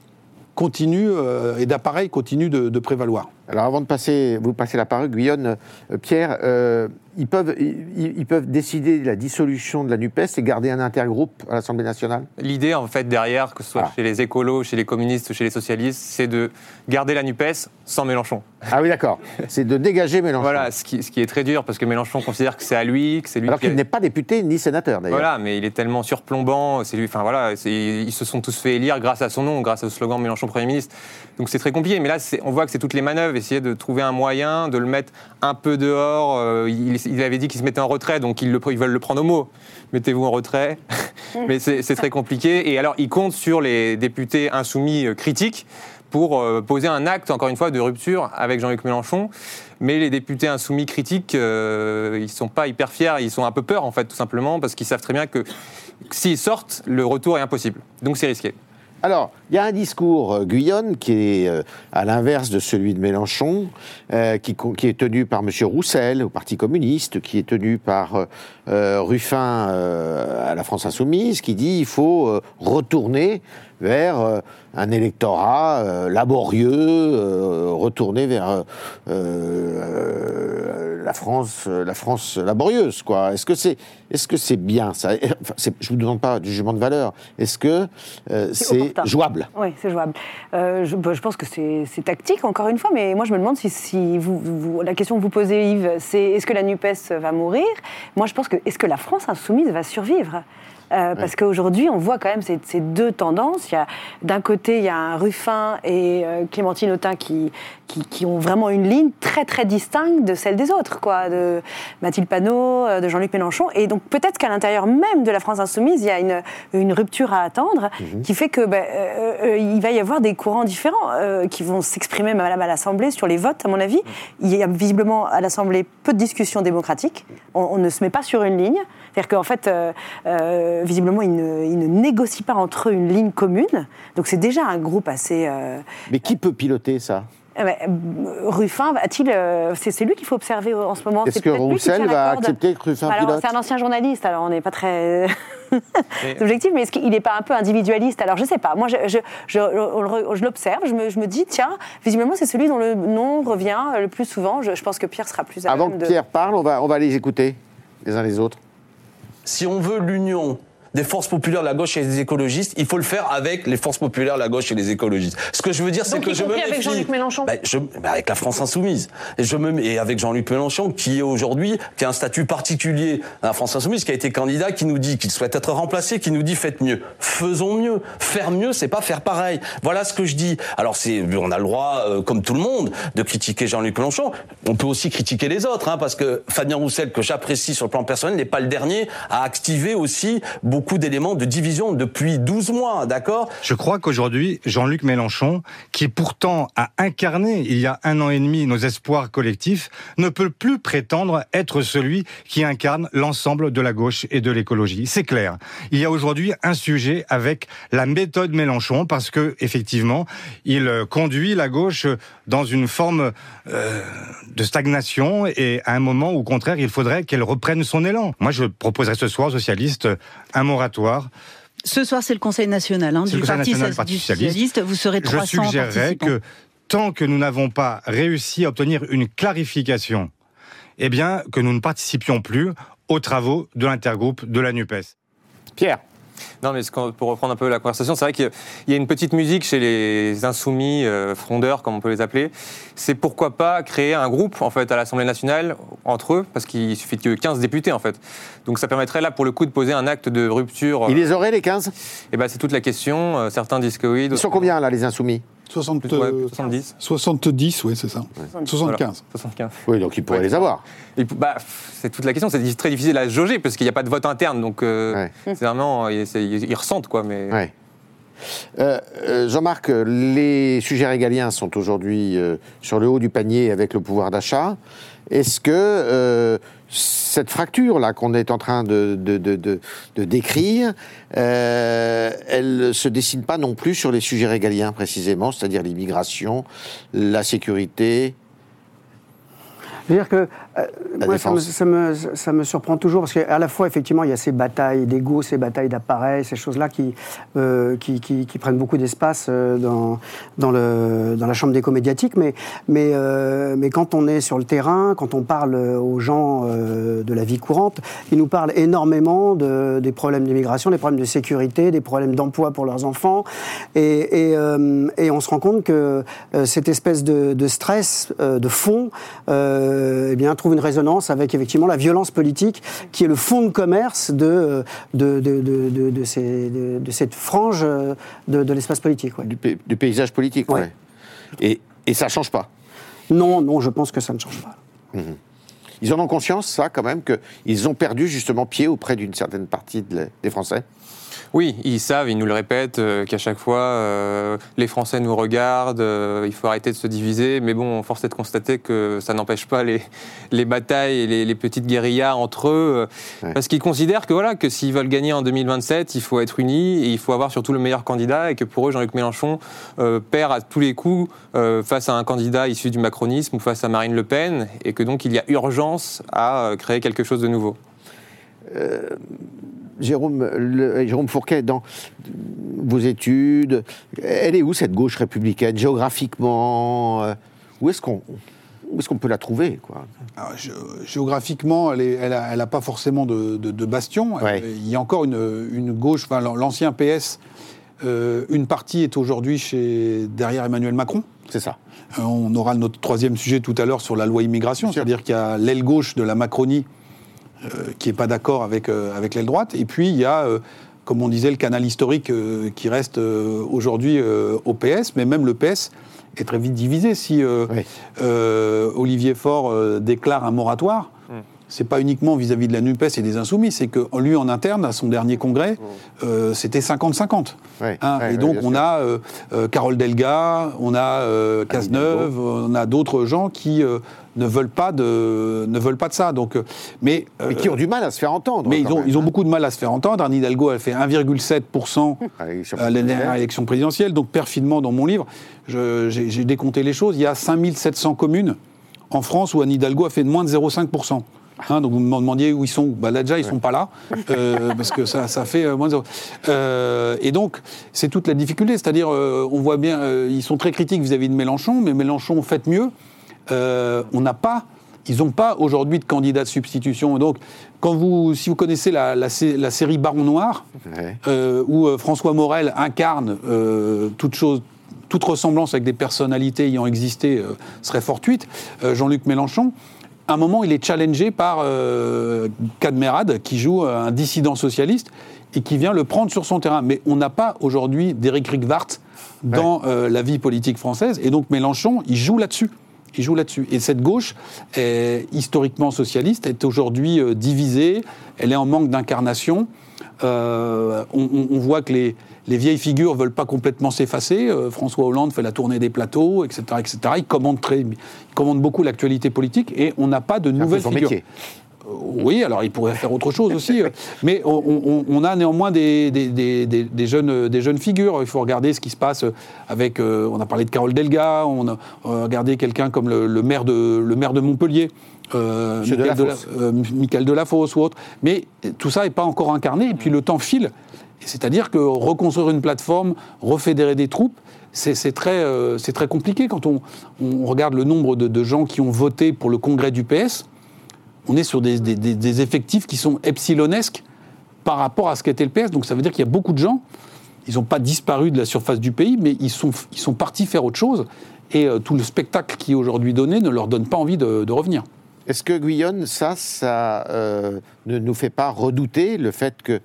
continuent euh, et d'appareils continuent de- de prévaloir. Alors avant de passer, vous passer la parole, Guyonne, euh, Pierre, euh, ils, peuvent, ils, ils peuvent décider de la dissolution de la NUPES et garder un intergroupe à l'Assemblée nationale? L'idée, en fait, derrière, que ce soit Ah. chez les écolos, chez les communistes ou chez les socialistes, c'est de garder la NUPES sans Mélenchon. Ah oui, d'accord. C'est de dégager Mélenchon. Voilà, ce qui, ce qui est très dur, parce que Mélenchon considère que c'est à lui, que c'est lui Alors qui... qu'il n'est pas député ni sénateur, d'ailleurs. Voilà, mais il est tellement surplombant, c'est lui, enfin voilà, ils se sont tous fait élire grâce à son nom, grâce au slogan Mélenchon Premier ministre. Donc c'est très compliqué, mais là on voit que c'est toutes les manœuvres, essayer de trouver un moyen, de le mettre un peu dehors. euh, il, avait dit qu'il se mettait en retrait, donc ils, le, ils veulent le prendre au mot. Mettez-vous en retrait, mais c'est très compliqué. Et alors il compte sur les députés insoumis euh, critiques pour euh, poser un acte, encore une fois, de rupture avec Jean-Luc Mélenchon. Mais les députés insoumis critiques, ils sont pas hyper fiers, ils sont un peu peur, en fait, tout simplement, parce qu'ils savent très bien que s'ils sortent, le retour est impossible. Donc c'est risqué. Alors, il y a un discours euh, Guyonne qui est euh, à l'inverse de celui de Mélenchon, euh, qui, qui est tenu par M. Roussel au Parti communiste, qui est tenu par Ruffin à la France insoumise, qui dit il faut retourner vers euh, un électorat euh, laborieux, euh, retourner vers la France, la France laborieuse, quoi. Est-ce que c'est, est-ce que c'est bien ça? Enfin, Je vous demande pas du jugement de valeur. Est-ce que euh, c'est jouable? Oui, c'est jouable. Euh, je, bah, je pense que c'est c'est tactique, encore une fois, mais moi je me demande si, si vous, vous- la question que vous posez, Yves, c'est est-ce que la NUPES va mourir? Moi je pense que est-ce que la France insoumise va survivre? Euh, Parce qu'aujourd'hui, on voit quand même ces, ces deux tendances. Il y a D'un côté, il y a un Ruffin et euh, Clémentine Autain qui, qui, qui ont vraiment une ligne très très distincte de celle des autres, quoi, de Mathilde Panot, euh, de Jean-Luc Mélenchon. Et donc peut-être qu'à l'intérieur même de la France insoumise, il y a une, une rupture à attendre qui fait que ben, euh, il va y avoir des courants différents qui vont s'exprimer même à l'Assemblée sur les votes, à mon avis. Il y a visiblement à l'Assemblée peu de discussions démocratiques. On, on ne se met pas sur une ligne. C'est-à-dire qu'en fait, euh, euh, visiblement, ils ne, ils ne négocient pas entre eux une ligne commune. Donc c'est déjà un groupe assez... euh, Mais qui peut piloter ça? Eh ben, Ruffin, a-t-il. c'est lui qu'il faut observer en ce moment. Est-ce que Roussel va accepter que Ruffin Alors, pilote? c'est un ancien journaliste, alors on n'est pas très objectif, mais est-ce qu'il n'est pas un peu individualiste? Alors, je sais pas. Moi, je, l'observe, je me, je me dis, tiens, visiblement, c'est celui dont le nom revient le plus souvent. Je, je pense que Pierre sera plus à Avant que de. Pierre parle, on va, on va les écouter les uns les autres. Si on veut l'union des forces populaires de la gauche et des écologistes, il faut le faire avec les forces populaires de la gauche et les écologistes. Ce que je veux dire, c'est que je me avec. Jean-Luc Mélenchon Ben, je- ben, avec la France insoumise. Et je me et avec Jean-Luc Mélenchon, qui est aujourd'hui, qui a un statut particulier à la France insoumise, qui a été candidat, qui nous dit qu'il souhaite être remplacé, qui nous dit faites mieux. Faisons mieux. Faire mieux, c'est pas faire pareil. Voilà ce que je dis. Alors c'est, on a le droit, euh, comme tout le monde, de critiquer Jean-Luc Mélenchon. On peut aussi critiquer les autres, hein, parce que Fabien Roussel, que j'apprécie sur le plan personnel, n'est pas le dernier à activer aussi beaucoup d'éléments de division depuis 12 mois, d'accord? Je crois qu'aujourd'hui, Jean-Luc Mélenchon, qui pourtant a incarné il y a un an et demi nos espoirs collectifs, ne peut plus prétendre être celui qui incarne l'ensemble de la gauche et de l'écologie. C'est clair. Il y a aujourd'hui un sujet avec la méthode Mélenchon parce que effectivement, il conduit la gauche dans une forme euh, de stagnation et à un moment où, au contraire, il faudrait qu'elle reprenne son élan. Moi, je proposerai ce soir aux socialistes un moratoire Ce soir, c'est le Conseil national hein, du, Conseil parti, national Parti socialiste. Vous serez Je 300 suggérerais participants. que tant que nous n'avons pas réussi à obtenir une clarification, eh bien, que nous ne participions plus aux travaux de l'intergroupe de la NUPES. Pierre Non, mais pour reprendre un peu la conversation, c'est vrai qu'il y a une petite musique chez les insoumis, euh, frondeurs, comme on peut les appeler. C'est pourquoi pas créer un groupe, en fait, à l'Assemblée nationale, entre eux, parce qu'il suffit que 15 députés, en fait. Donc ça permettrait, là, pour le coup, de poser un acte de rupture. Ils les auraient, les 15 Eh ben, c'est toute la question. Euh, Certains disent que oui. Ils sont combien, là, les insoumis? 60, Ouais, euh, 70. 70, oui, c'est ça. 75. 75. Oui, donc ils pourraient Ouais. les avoir. Et bah, c'est toute la question. C'est très difficile à jauger parce qu'il n'y a pas de vote interne. Donc, euh, c'est vraiment. Ils, c'est- ils ressentent, quoi. Mais... Euh, euh, Jean-Marc, les sujets régaliens sont aujourd'hui euh, sur le haut du panier avec le pouvoir d'achat. Est-ce que cette fracture-là qu'on est en train de, décrire, elle se dessine pas non plus sur les sujets régaliens précisément, c'est-à-dire l'immigration, la sécurité? Euh, moi, ça me, ça, me, ça me surprend toujours parce qu'à la fois, effectivement, il y a ces batailles d'ego, ces batailles d'appareils, ces choses-là qui, euh, qui, qui- qui prennent beaucoup d'espace euh, dans, dans, le, dans la chambre d'écho médiatique. Mais, mais, euh, mais quand on est sur le terrain, quand on parle aux gens de la vie courante, ils nous parlent énormément de, des problèmes d'immigration, des problèmes de sécurité, des problèmes d'emploi pour leurs enfants. Et, et, et on se rend compte que cette espèce de, de stress de fond eh bien, trouve une résonance avec effectivement la violence politique qui est le fond de commerce de, de, de, de, de- ces- cette frange euh, de, de l'espace politique. ouais. du, pa- du paysage politique. Ouais. Et, et ça change pas? Non, non, je pense que ça ne change pas. Mhm. Ils en ont conscience, ça, quand même, qu'ils ont perdu justement pied auprès d'une certaine partie des Français? Oui, ils savent, ils nous le répètent, euh, qu'à chaque fois, euh, les Français nous regardent, euh, il faut arrêter de se diviser, mais bon, force est de constater que ça n'empêche pas les, les batailles et les, les petites guérillas entre eux, parce qu'ils considèrent que, voilà, que s'ils veulent gagner en 2027, il faut être unis, et il faut avoir surtout le meilleur candidat, et que pour eux, Jean-Luc Mélenchon perd à tous les coups face à un candidat issu du macronisme ou face à Marine Le Pen, et que donc il y a urgence à créer quelque chose de nouveau. Euh, Jérôme, le- Jérôme Fourquet, dans vos études, elle est où cette gauche républicaine géographiquement euh, Où est-ce qu'on où est-ce qu'on peut la trouver quoi? Alors, gé- géographiquement, elle n'a elle elle pas forcément de, de- de bastion. Ouais. Il y a encore une, une gauche, enfin, l'ancien PS, euh, une partie est aujourd'hui chez derrière Emmanuel Macron. C'est ça. Euh, on aura notre troisième sujet tout à l'heure sur la loi immigration, c'est-à-dire qu'il y a l'aile gauche de la Macronie euh, qui n'est pas d'accord avec, euh, avec l'aile droite, et puis il y a, euh, comme on disait, le canal historique euh, qui reste euh, aujourd'hui euh, au PS, mais même le PS est très vite divisé. Si euh, euh, Olivier Faure euh, déclare un moratoire, c'est pas uniquement vis-à-vis de la NUPES et des Insoumis, c'est que lui, en interne, à son dernier congrès, euh, c'était 50-50. Ouais, Hein, et donc, on a euh, euh, Carole Delga, on a euh, Cazeneuve, on a d'autres gens qui euh, ne, veulent pas de, ne veulent pas de ça. Donc, euh, mais, Mais qui ont du mal à se faire entendre. mais ils ont, même, ils ont beaucoup de mal à se faire entendre. Anne Hidalgo, elle fait 1,7% À l'élection à dernière présidentielle. Donc, perfidement, dans mon livre, j'ai décompté les choses. Il y a 5700 communes en France où Anne Hidalgo a fait de moins de 0,5%. Hein, donc vous me demandiez où ils sont. Bah, là déjà ils sont pas là euh, parce que ça, ça fait euh, moins de. Euh, et donc c'est toute la difficulté, c'est-à-dire euh, on voit bien, euh, ils sont très critiques vis-à-vis de Mélenchon, mais Mélenchon faites mieux. Euh, on n'a pas ils n'ont pas aujourd'hui de candidat de substitution. Donc, quand vous, si vous connaissez la, la sé- la série Baron Noir, Ouais. euh, où euh, François Morel incarne euh, toute chose, toute ressemblance avec des personnalités ayant existé serait fortuite, Jean-Luc Mélenchon, à un moment, il est challengé par Cadmerade, qui joue un dissident socialiste, et qui vient le prendre sur son terrain. Mais on n'a pas aujourd'hui d'Éric Rickwart dans la vie politique française, et donc Mélenchon, il joue là-dessus. Il joue là-dessus. Et cette gauche, est, historiquement socialiste, est aujourd'hui euh, divisée, elle est en manque d'incarnation. Euh, on, voit que les, les vieilles figures veulent pas complètement s'effacer. Euh, François Hollande fait la tournée des plateaux, etc. etc. Il, commande très, il commande beaucoup l'actualité politique et on n'a pas de nouvelles figures. métier. Euh, Oui, alors il pourrait faire autre chose aussi, euh, mais on, on- on a néanmoins des, des- des- des- des jeunes, euh, des jeunes figures. Il faut regarder ce qui se passe avec. euh, on a parlé de Carole Delga, on a, regardé quelqu'un comme le, le maire de, le maire de Montpellier. Euh, Michael Delafosse. Dela- euh, Michael Delafosse ou autre. Mais tout ça n'est pas encore incarné, et puis le temps file. C'est-à-dire que reconstruire une plateforme, refédérer des troupes, c'est très, euh, compliqué quand on, on regarde le nombre de, de gens qui ont voté pour le congrès du PS on est sur des, effectifs qui sont epsilonesques par rapport à ce qu'était le PS. Donc ça veut dire qu'il y a beaucoup de gens, ils n'ont pas disparu de la surface du pays, mais ils sont, partis faire autre chose. Et euh, tout le spectacle qui est aujourd'hui donné ne leur donne pas envie de, revenir. Est-ce que Guyonne, ça, ça euh, ne nous fait pas redouter le fait que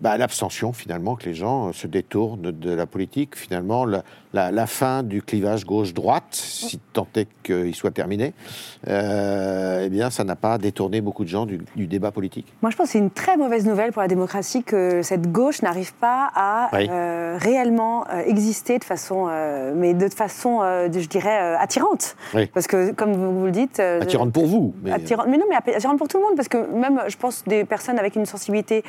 bah, l'abstention, finalement, que les gens se détournent de la politique, finalement, la- la fin du clivage gauche-droite, si tant est qu'il soit terminé, euh, eh bien, ça n'a pas détourné beaucoup de gens du, du débat politique. Moi, je pense que c'est une très mauvaise nouvelle pour la démocratie que cette gauche n'arrive pas à Oui. euh, réellement euh, exister de façon, mais de façon, je dirais, attirante. Oui. Parce que, comme vous, vous le dites, Attirante pour vous. Mais, Attirante- mais non, mais attirante pour tout le monde, parce que même, je pense, des personnes avec une sensibilité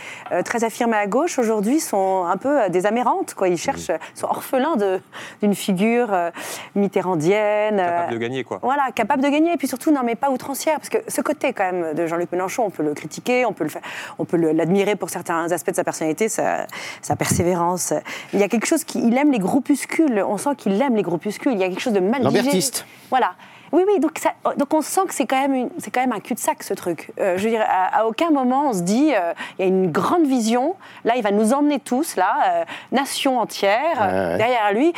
très affirmée à gauche, aujourd'hui, sont un peu des amérantes, quoi. Ils cherchent, sont orphelins de- d'une figure euh, mitterrandienne. Capable euh, de gagner, quoi. voilà, capable de gagner, et puis surtout, non, mais pas outrancière, parce que ce côté, quand même, de Jean-Luc Mélenchon, on peut le critiquer, on peut le faire- on peut le- l'admirer pour certains aspects de sa personnalité, sa, sa persévérance. Il y a quelque chose qui, il aime les groupuscules, on sent qu'il aime les groupuscules, il y a quelque chose de mal. Lambertiste. Voilà. Oui, oui, donc, ça- donc on sent que c'est quand même, une- c'est quand même un cul-de-sac ce truc. Euh, je veux dire, à, à aucun moment on se dit, euh, il y a une grande vision. Là, il va nous emmener tous, là, euh, nation entière. Ouais, derrière lui,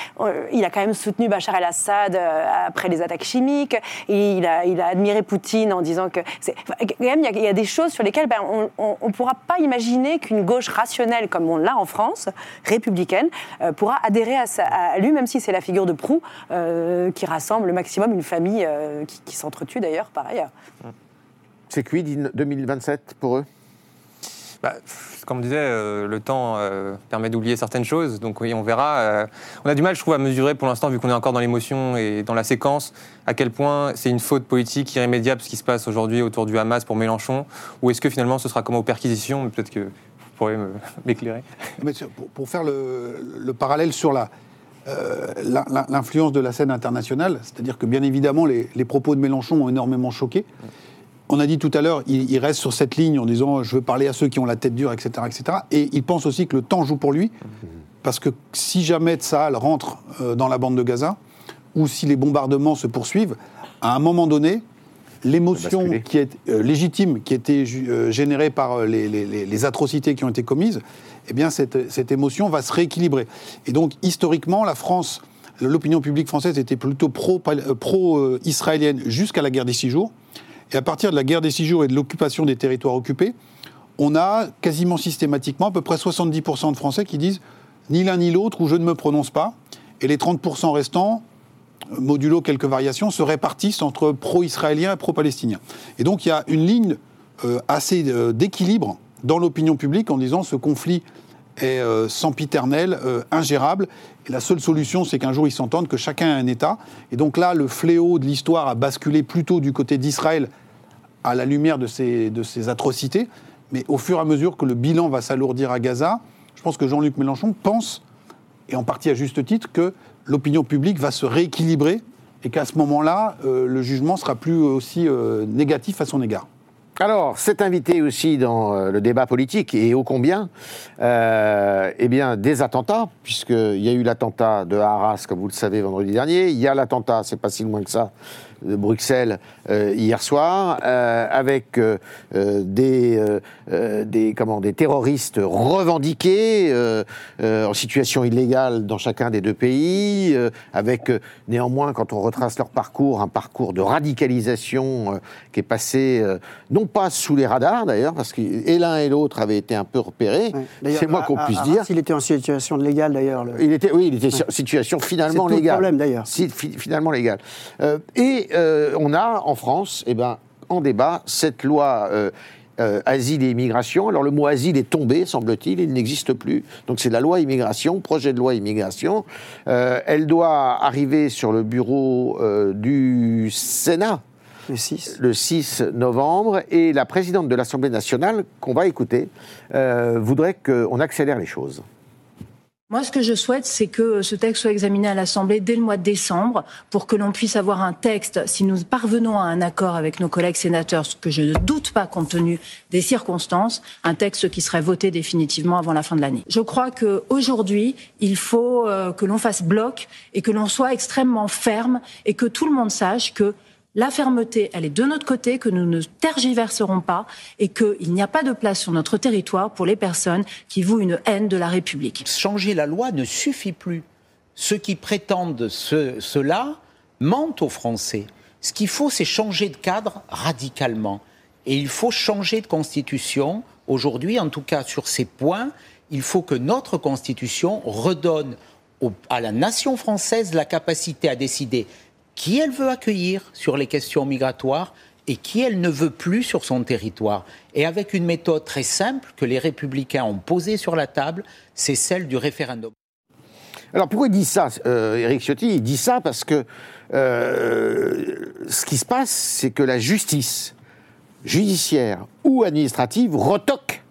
il a quand même soutenu Bachar el-Assad euh, après les attaques chimiques. Il a, il a admiré Poutine en disant que, c'est, quand même, il y, a, il y a des choses sur lesquelles ben, on ne pourra pas imaginer qu'une gauche rationnelle comme on l'a en France, républicaine, pourra adhérer à, sa- à lui, même si c'est la figure de proue qui rassemble le maximum une famille euh, qui, qui s'entretue d'ailleurs par ailleurs. C'est cuit 2027 pour eux? Bah, comme on disait, euh, le temps euh, permet d'oublier certaines choses, donc oui, on verra. Euh, on a du mal, je trouve, à mesurer pour l'instant, vu qu'on est encore dans l'émotion et dans la séquence, à quel point c'est une faute politique irrémédiable ce qui se passe aujourd'hui autour du Hamas pour Mélenchon, ou est-ce que finalement ce sera comme aux perquisitions, mais peut-être que vous pourrez m'éclairer. Mais c'est pour, pour faire le, le parallèle sur la, euh, l'influence de la scène internationale, c'est-à-dire que bien évidemment les, les propos de Mélenchon ont énormément choqué. On a dit tout à l'heure, il, il reste sur cette ligne en disant je veux parler à ceux qui ont la tête dure, etc., etc. Et il pense aussi que le temps joue pour lui, parce que si jamais Tsahal rentre euh, dans la bande de Gaza, ou si les bombardements se poursuivent, à un moment donné, l'émotion qui est euh, légitime, qui était euh, générée par les, les- les- les atrocités qui ont été commises, eh bien cette, cette émotion va se rééquilibrer. Et donc historiquement, la France, l'opinion publique française était plutôt pro- euh, pro-israélienne jusqu'à la guerre des six jours. Et à partir de la guerre des six jours et de l'occupation des territoires occupés, on a quasiment systématiquement à peu près 70% de Français qui disent ni l'un ni l'autre ou je ne me prononce pas. Et les 30% restants, modulo quelques variations, se répartissent entre pro-israéliens et pro-palestiniens. Et donc il y a une ligne euh, assez euh, d'équilibre dans l'opinion publique en disant ce conflit est euh, sempiternel, euh, ingérable. Et la seule solution, c'est qu'un jour ils s'entendent, que chacun a un État. Et donc là, le fléau de l'histoire a basculé plutôt du côté d'Israël à la lumière de ces, de ces atrocités. Mais au fur et à mesure que le bilan va s'alourdir à Gaza, je pense que Jean-Luc Mélenchon pense, et en partie à juste titre, que l'opinion publique va se rééquilibrer et qu'à ce moment-là, euh, le jugement sera plus aussi négatif à son égard. Alors, cet invité aussi dans euh, le débat politique, et ô combien, euh, eh bien, des attentats, puisqu'il y a eu l'attentat de Arras, comme vous le savez, vendredi dernier. Il y a l'attentat, c'est pas si loin que ça, de Bruxelles euh, hier soir, euh, avec euh, des, des, comment, des terroristes revendiqués en situation illégale dans chacun des deux pays, avec néanmoins, quand on retrace leur parcours, un parcours de radicalisation qui est passé, non pas sous les radars d'ailleurs, parce que et l'un et l'autre avaient été un peu repérés, c'est moi qu'on puisse à dire. Il était en situation légale d'ailleurs. le- Il était, oui, il était en situation finalement C'est légale. problème, d'ailleurs. Si- fi- finalement légale. Et euh, on a en France, eh ben, en débat, cette loi. euh, euh, asile et immigration. Alors le mot asile est tombé, semble-t-il, il n'existe plus. Donc c'est la loi immigration, projet de loi immigration. Elle doit arriver sur le bureau du Sénat Le 6. le 6 novembre et la présidente de l'Assemblée nationale, qu'on va écouter, voudrait qu'on accélère les choses. Moi, ce que je souhaite, c'est que ce texte soit examiné à l'Assemblée dès le mois de décembre pour que l'on puisse avoir un texte, si nous parvenons à un accord avec nos collègues sénateurs, ce que je ne doute pas compte tenu des circonstances, un texte qui serait voté définitivement avant la fin de l'année. Je crois que aujourd'hui, il faut euh, que l'on fasse bloc et que l'on soit extrêmement ferme et que tout le monde sache que la fermeté, elle est de notre côté, que nous ne tergiverserons pas et qu'il n'y a pas de place sur notre territoire pour les personnes qui vouent une haine de la République. Changer la loi ne suffit plus. Ceux qui prétendent ce- cela mentent aux Français. Ce qu'il faut, c'est changer de cadre radicalement. Et il faut changer de constitution. Aujourd'hui, en tout cas sur ces points, il faut que notre constitution redonne à la nation française la capacité à décider qui elle veut accueillir sur les questions migratoires et qui elle ne veut plus sur son territoire. Et avec une méthode très simple que les républicains ont posée sur la table, c'est celle du référendum. Alors pourquoi il dit ça, euh, Éric Ciotti? Il dit ça parce que euh, ce qui se passe, c'est que la justice judiciaire ou administrative retoque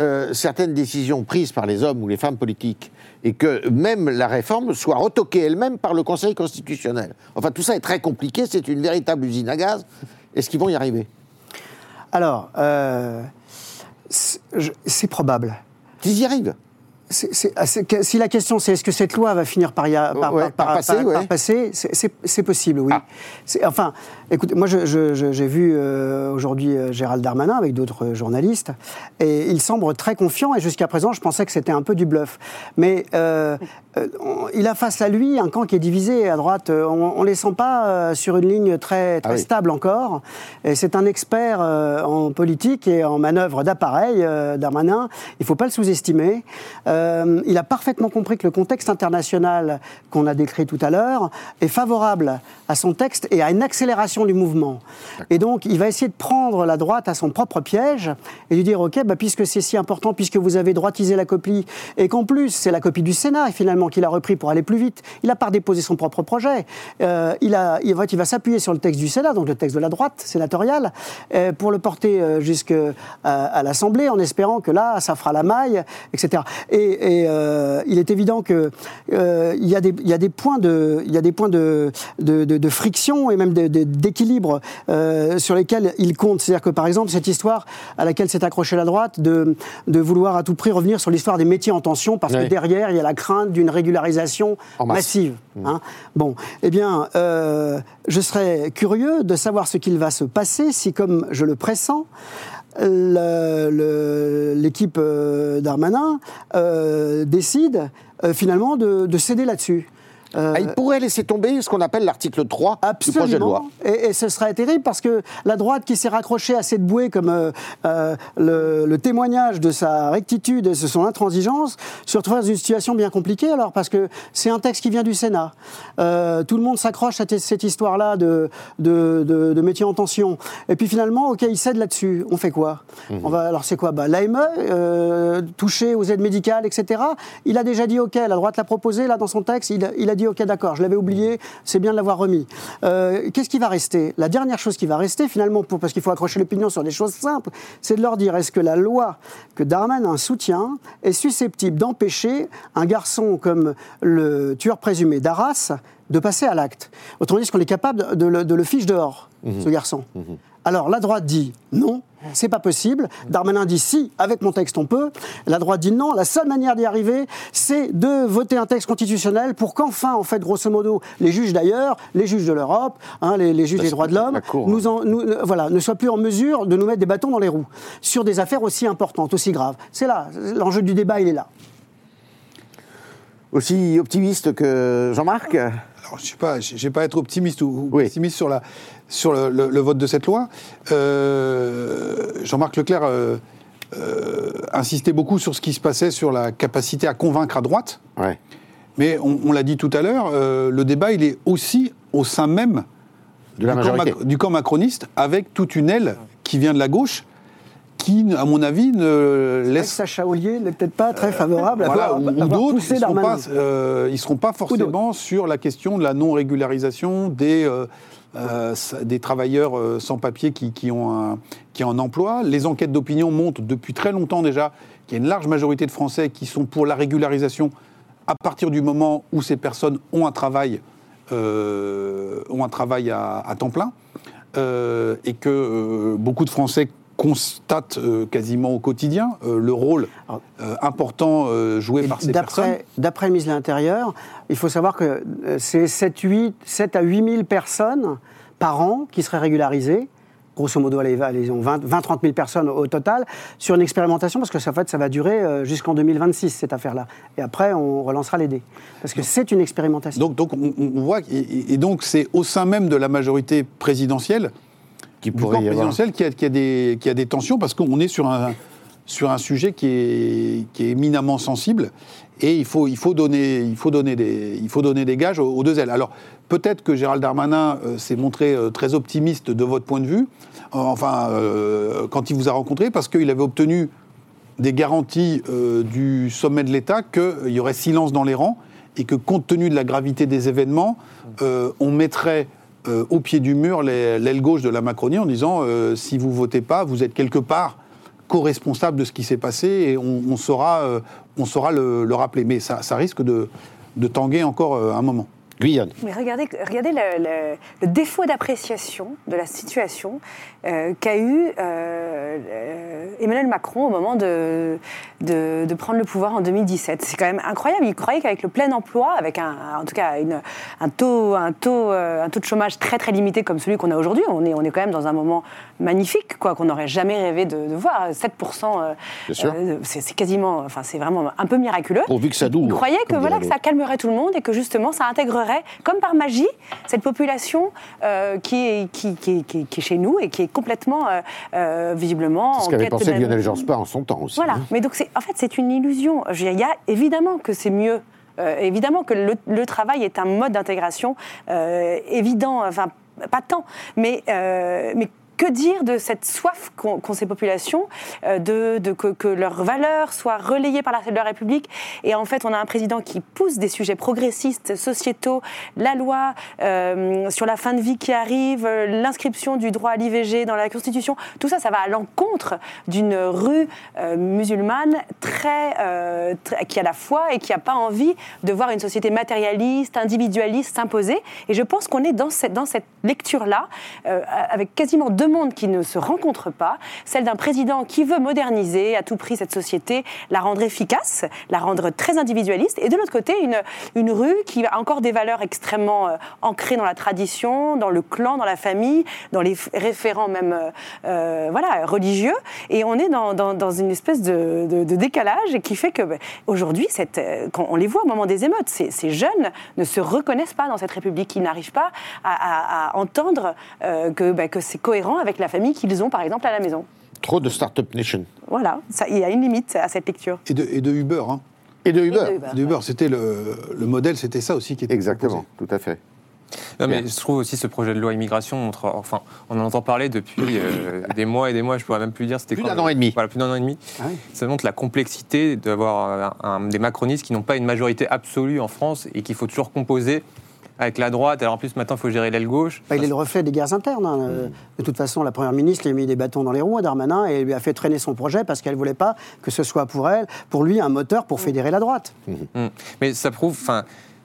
euh, certaines décisions prises par les hommes ou les femmes politiques et que même la réforme soit retoquée elle-même par le Conseil constitutionnel. Enfin, tout ça est très compliqué, c'est une véritable usine à gaz. Est-ce qu'ils vont y arriver? Alors, euh, c'est probable. Ils y arrivent? Ah, si la question c'est est-ce que cette loi va finir par, passer, c'est- possible, oui. C'est- Enfin, écoutez, moi j'ai vu euh, aujourd'hui euh, Gérald Darmanin avec d'autres journalistes, et il semble très confiant, et jusqu'à présent je pensais que c'était un peu du bluff. Mais euh, euh, il a face à lui un camp qui est divisé à droite, on ne les sent pas sur une ligne très, très Ah oui. stable encore, et c'est un expert en politique et en manœuvre d'appareil, Darmanin, il ne faut pas le sous-estimer. Euh, il a parfaitement compris que le contexte international qu'on a décrit tout à l'heure est favorable à son texte et à une accélération du mouvement. Et donc, il va essayer de prendre la droite à son propre piège et lui dire, OK, bah, puisque c'est si important, puisque vous avez droitisé la copie, et qu'en plus, c'est la copie du Sénat, finalement, qu'il a repris pour aller plus vite, il n'a pas déposé son propre projet. Euh, il, a, il va, il va s'appuyer sur le texte du Sénat, donc le texte de la droite sénatoriale, euh, pour le porter euh, jusqu'à à l'Assemblée, en espérant que là, ça fera la maille, etc. Et, et, euh, il est évident que euh, il y, a des- il y a des points de, il y a des points de, de, de- de friction et même d'équilibre euh, sur lesquels il compte. C'est-à-dire que par exemple cette histoire à laquelle s'est accrochée la droite de, de vouloir à tout prix revenir sur l'histoire des métiers en tension parce Oui. que derrière il y a la crainte d'une régularisation massive. hein. Bon, eh bien, euh, je serais curieux de savoir ce qu'il va se passer si, comme je le pressens, l'équipe euh, Darmanin euh, décide euh, finalement de, de céder là-dessus. Euh, Ah, Il pourrait laisser tomber ce qu'on appelle l'article 3 du projet de loi. Absolument. Et, et ce serait terrible parce que la droite qui s'est raccrochée à cette bouée comme euh, euh, le, le témoignage de sa rectitude et de son intransigeance se retrouve dans une situation bien compliquée alors parce que c'est un texte qui vient du Sénat. Tout le monde s'accroche à cette histoire-là de, de, de, de métier en tension. Et puis finalement, ok, il cède là-dessus. On fait quoi? On va, Alors c'est quoi? Bah, L'AME, touché aux aides médicales, etc. Il a déjà dit ok, la droite l'a proposé là dans son texte, il, a- il a dit ok, d'accord, je l'avais oublié, c'est bien de l'avoir remis. Euh, Qu'est-ce qui va rester? La dernière chose qui va rester finalement, pour, parce qu'il faut accrocher l'opinion sur des choses simples, c'est de leur dire est-ce que la loi que Darmanin soutient est susceptible d'empêcher un garçon comme le tueur présumé d'Arras de passer à l'acte? Autrement dit, est-ce qu'on est capable de le, de le fiche dehors, ce garçon? Alors la droite dit non, c'est pas possible. Darmanin dit si, avec mon texte on peut. La droite dit non. La seule manière d'y arriver, c'est de voter un texte constitutionnel pour qu'enfin, en fait, grosso modo, les juges d'ailleurs, les juges de l'Europe, hein, les, les juges des droits de l'homme, nous en- nous, euh, voilà, ne soient plus en mesure de nous mettre des bâtons dans les roues sur des affaires aussi importantes, aussi graves. C'est là, l'enjeu du débat, il est là. Aussi optimiste que Jean-Marc? Alors, je ne sais pas, je vais pas être optimiste ou, ou pessimiste sur, la, sur le, le- le vote de cette loi. Euh, Jean-Marc Leclerc euh, euh, insistait beaucoup sur ce qui se passait sur la capacité à convaincre à droite. Mais on, on l'a dit tout à l'heure, euh, le débat, il est aussi au sein même De la du, camp du macroniste, avec toute une aile qui vient de la gauche, qui, à mon avis, ne laisse Sacha Ollier n'est peut-être pas très favorable voilà, à ou, avoir, ou avoir d'autres, ils ne seront, pas, euh, ils seront pas forcément sur la question de la non-régularisation des, euh, euh, des travailleurs euh, sans papier qui, ont un, qui ont emploi. Les enquêtes d'opinion montrent depuis très longtemps déjà qu'il y a une large majorité de Français qui sont pour la régularisation à partir du moment où ces personnes ont un travail, euh, à, temps plein. Et que beaucoup de Français constatent euh, quasiment au quotidien euh, le rôle euh, important joué par ces personnes. D'après le ministre de l'Intérieur, il faut savoir que c'est 7, 8, 7 à 8 000 personnes par an qui seraient régularisées. Grosso modo, allez, allez, 20-30 000 personnes au total sur une expérimentation, parce que ça, en fait, ça va durer jusqu'en 2026, cette affaire-là. Et après, on relancera les dés. Parce que c'est une expérimentation. Donc, donc on, on voit, et donc c'est au sein même de la majorité présidentielle, qui du pourrait camp y avoir. présidentiel, qu'il y, a- des- a tensions, parce qu'on est sur un, sur un sujet qui est, qui est éminemment sensible, et il faut, il faut, donner, il faut, donner, des, il faut donner des gages aux, aux deux ailes. Alors, peut-être que Gérald Darmanin euh, s'est montré euh, très optimiste de votre point de vue, euh, enfin, quand il vous a rencontré, parce qu'il avait obtenu des garanties du sommet de l'État qu'il y aurait silence dans les rangs et que compte tenu de la gravité des événements, on mettrait euh, au pied du mur l'aile gauche de la Macronie en disant euh, si vous votez pas, vous êtes quelque part co-responsable de ce qui s'est passé et on, saura, euh, le, le rappeler. Mais ça, risque de, tanguer encore un moment. Guyane. Mais regardez, regardez le, le- le défaut d'appréciation de la situation euh, qu'a eu euh, Emmanuel Macron au moment de, de, de prendre le pouvoir en 2017. C'est quand même incroyable. Il croyait qu'avec le plein emploi, avec un, en tout cas une- un, taux, un, taux, euh, un taux de chômage très très limité comme celui qu'on a aujourd'hui, on est, on est quand même dans un moment magnifique, quoi, qu'on n'aurait jamais rêvé de, de voir. 7%, euh, c'est quasiment, enfin c'est vraiment un peu miraculeux. Pourvu que ça. Il croyait que, voilà, que ça calmerait tout le monde et que justement ça intégrerait, comme par magie, cette population euh, qui, est, qui, qui, qui- qui est chez nous et qui est complètement, euh, euh, visiblement, C'est ce qu'avait pensé Lionel Jospin en son temps aussi. Voilà, hein. mais donc c'est, en fait c'est une illusion. Il y a évidemment que c'est mieux. Euh, évidemment que le, le travail est un mode d'intégration euh, évident, enfin pas tant, mais, euh, mais que dire de cette soif qu'ont ces populations, euh, de, de- que, que leurs valeurs soient relayées par la, la République? Et en fait, on a un président qui pousse des sujets progressistes, sociétaux, la loi euh, sur la fin de vie qui arrive, euh, l'inscription du droit à l'IVG dans la Constitution. Tout ça, ça va à l'encontre d'une rue musulmane très, qui a la foi et qui n'a pas envie de voir une société matérialiste, individualiste s'imposer. Et je pense qu'on est dans cette, dans cette lecture-là, avec quasiment deux mondes qui ne se rencontrent pas. Celle d'un président qui veut moderniser à tout prix cette société, la rendre efficace, la rendre très individualiste. Et de l'autre côté, une, une rue qui a encore des valeurs extrêmement euh, ancrées dans la tradition, dans le clan, dans la famille, dans les référents même euh, euh, voilà, religieux. Et on est dans, dans- une espèce de, de- décalage qui fait que ben, aujourd'hui, quand on les voit au moment des émeutes, ces, jeunes ne se reconnaissent pas dans cette République. Ils n'arrivent pas à, entendre que, ben, que c'est cohérent avec la famille qu'ils ont, par exemple, à la maison. Trop de Startup Nation. Voilà, ça- il y a une limite à cette lecture. Et de, et de Uber. Hein. Et de Uber. Et de Uber. C'était le, le modèle, c'était ça aussi qui était Exactement, tout à fait. Non, mais je trouve aussi ce projet de loi immigration montre, enfin, on en entend parler depuis euh, des mois et des mois. Je pourrais même plus dire c'était Plus d'un le- an et demi. Voilà, plus d'un an et demi. Ah oui. Ça montre la complexité d'avoir un- des macronistes qui n'ont pas une majorité absolue en France et qu'il faut toujours composer avec la droite. Alors en plus maintenant, il faut gérer l'aile gauche. Bah, il est le reflet des guerres internes. hein. Euh, De toute façon, la Première ministre lui a mis des bâtons dans les roues à Darmanin et lui a fait traîner son projet parce qu'elle ne voulait pas que ce soit pour elle, pour lui, un moteur pour fédérer la droite. Mm. Mais ça prouve,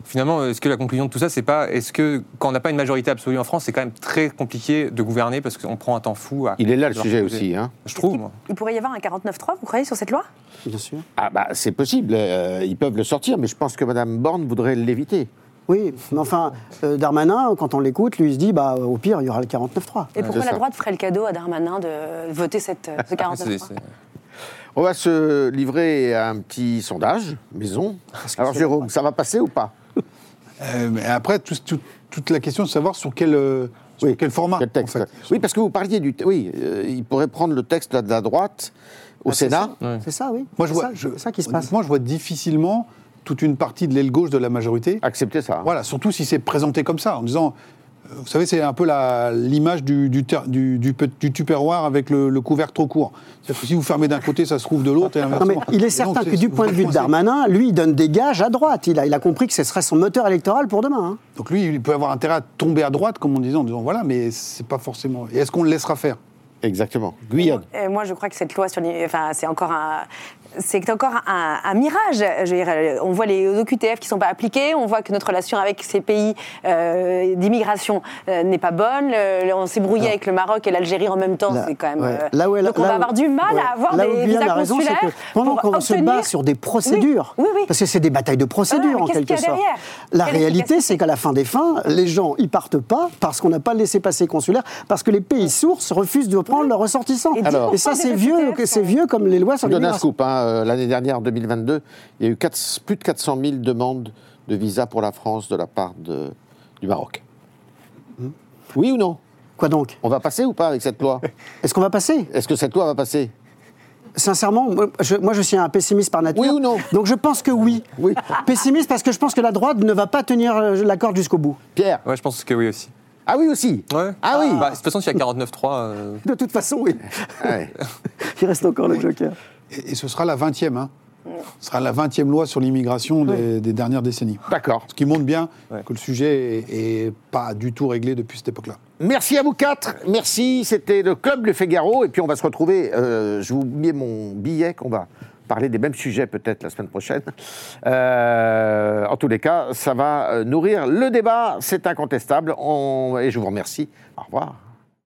Finalement, est-ce que la conclusion de tout ça, c'est pas est-ce que quand on n'a pas une majorité absolue en France, c'est quand même très compliqué de gouverner parce qu'on prend un temps fou à. Il est là le sujet poser. aussi. Hein. Je trouve, moi. Il pourrait y avoir un 49-3, vous croyez, sur cette loi? Bien sûr. Ah bah c'est possible, euh, ils peuvent le sortir, mais je pense que Mme Borne voudrait l'éviter. Oui, mais enfin, euh, Darmanin, quand on l'écoute, lui, il se dit, bah, au pire, il y aura le 49-3. Et pourquoi la droite ferait le cadeau à Darmanin de voter cette, euh, ce 49-3 C'est- c'est- On va se livrer à un petit sondage, maison. Alors Jérôme, ça va passer ou pas? Euh, mais après, tout- tout- toute la question de savoir sur quel, euh, sur Oui, quel format. Quel texte en fait. Oui, parce que vous parliez du... Oui, euh, il pourrait prendre le texte là, de la droite au Ah, Sénat. C'est ça, oui. Moi, je C'est vois, ça- je- c'est ça qui se passe. Moi, je vois difficilement toute une partie de l'aile gauche de la majorité. Accepter ça. hein. Voilà, surtout si c'est présenté comme ça, en disant. euh, Vous savez, c'est un peu l'image du, du, ter- du, du, pe- du tupperware avec le, le couvercle trop court. C'est-à-dire que si vous fermez d'un côté, ça se trouve de l'autre et inversement. il est certain donc, que du point de vue de. Darmanin, lui, il donne des gages à droite. Il a, il a compris que ce serait son moteur électoral pour demain. hein. Donc lui, il peut avoir intérêt à tomber à droite, comme on disait, en disant voilà, mais c'est pas forcément. Et est-ce qu'on le laissera faire? Exactement. Guyane. Moi, je crois que cette loi sur enfin, c'est encore un, c'est encore un, un mirage. Je veux dire, euh, on voit les OQTF qui sont pas appliqués, on voit que notre relation avec ces pays euh, d'immigration euh, n'est pas bonne. Le- on s'est brouillé avec le Maroc et l'Algérie en même temps, Là- c'est quand même. ouais. euh, Là où elle- donc on là va où- avoir du mal ouais. à avoir Là où des visas a raison, c'est consulaires que pendant pour qu'on se bat sur des procédures, Oui, oui, oui. parce que c'est des batailles de procédures mais en quelque sorte. La Quelle réalité, c'est qu'à la fin des fins, les gens ils partent pas parce qu'on n'a pas laissé passer consulaire, parce que les pays sources refusent de prendre leurs ressortissants. Et Alors- Et ça, 10% c'est vieux, c'est vieux comme les lois sur l'immigration. Euh, L'année dernière, en 2022, il y a eu plus de 400 000 demandes de visa pour la France de la part de- du Maroc. Hmm. Oui ou non? Quoi donc? On va passer ou pas avec cette loi? Est-ce qu'on va passer? Est-ce que cette loi va passer? Sincèrement, moi je, moi, je suis un pessimiste par nature. Oui ou non? Donc je pense que oui. Oui. Pessimiste parce que je pense que la droite ne va pas tenir euh, l'accord jusqu'au bout. Pierre? Ouais, je pense que oui aussi. Ah oui aussi? Ouais. Ah oui? Bah, De toute façon, s'il y a 49-3. euh, De toute façon, oui. Ouais. Il reste encore le joker. Et, et ce sera la 20e. Hein. Ce sera la 20e loi sur l'immigration des, des dernières décennies. D'accord. Ce qui montre bien Ouais. que le sujet est, est pas du tout réglé depuis cette époque-là. Merci à vous quatre. Merci. C'était le Club Le Figaro. Et puis on va se retrouver. euh, je vous mets mon billet qu'on va parler des mêmes sujets peut-être la semaine prochaine. Euh, en tous les cas, ça va euh, nourrir le débat. C'est incontestable. On- Et je vous remercie. Au revoir.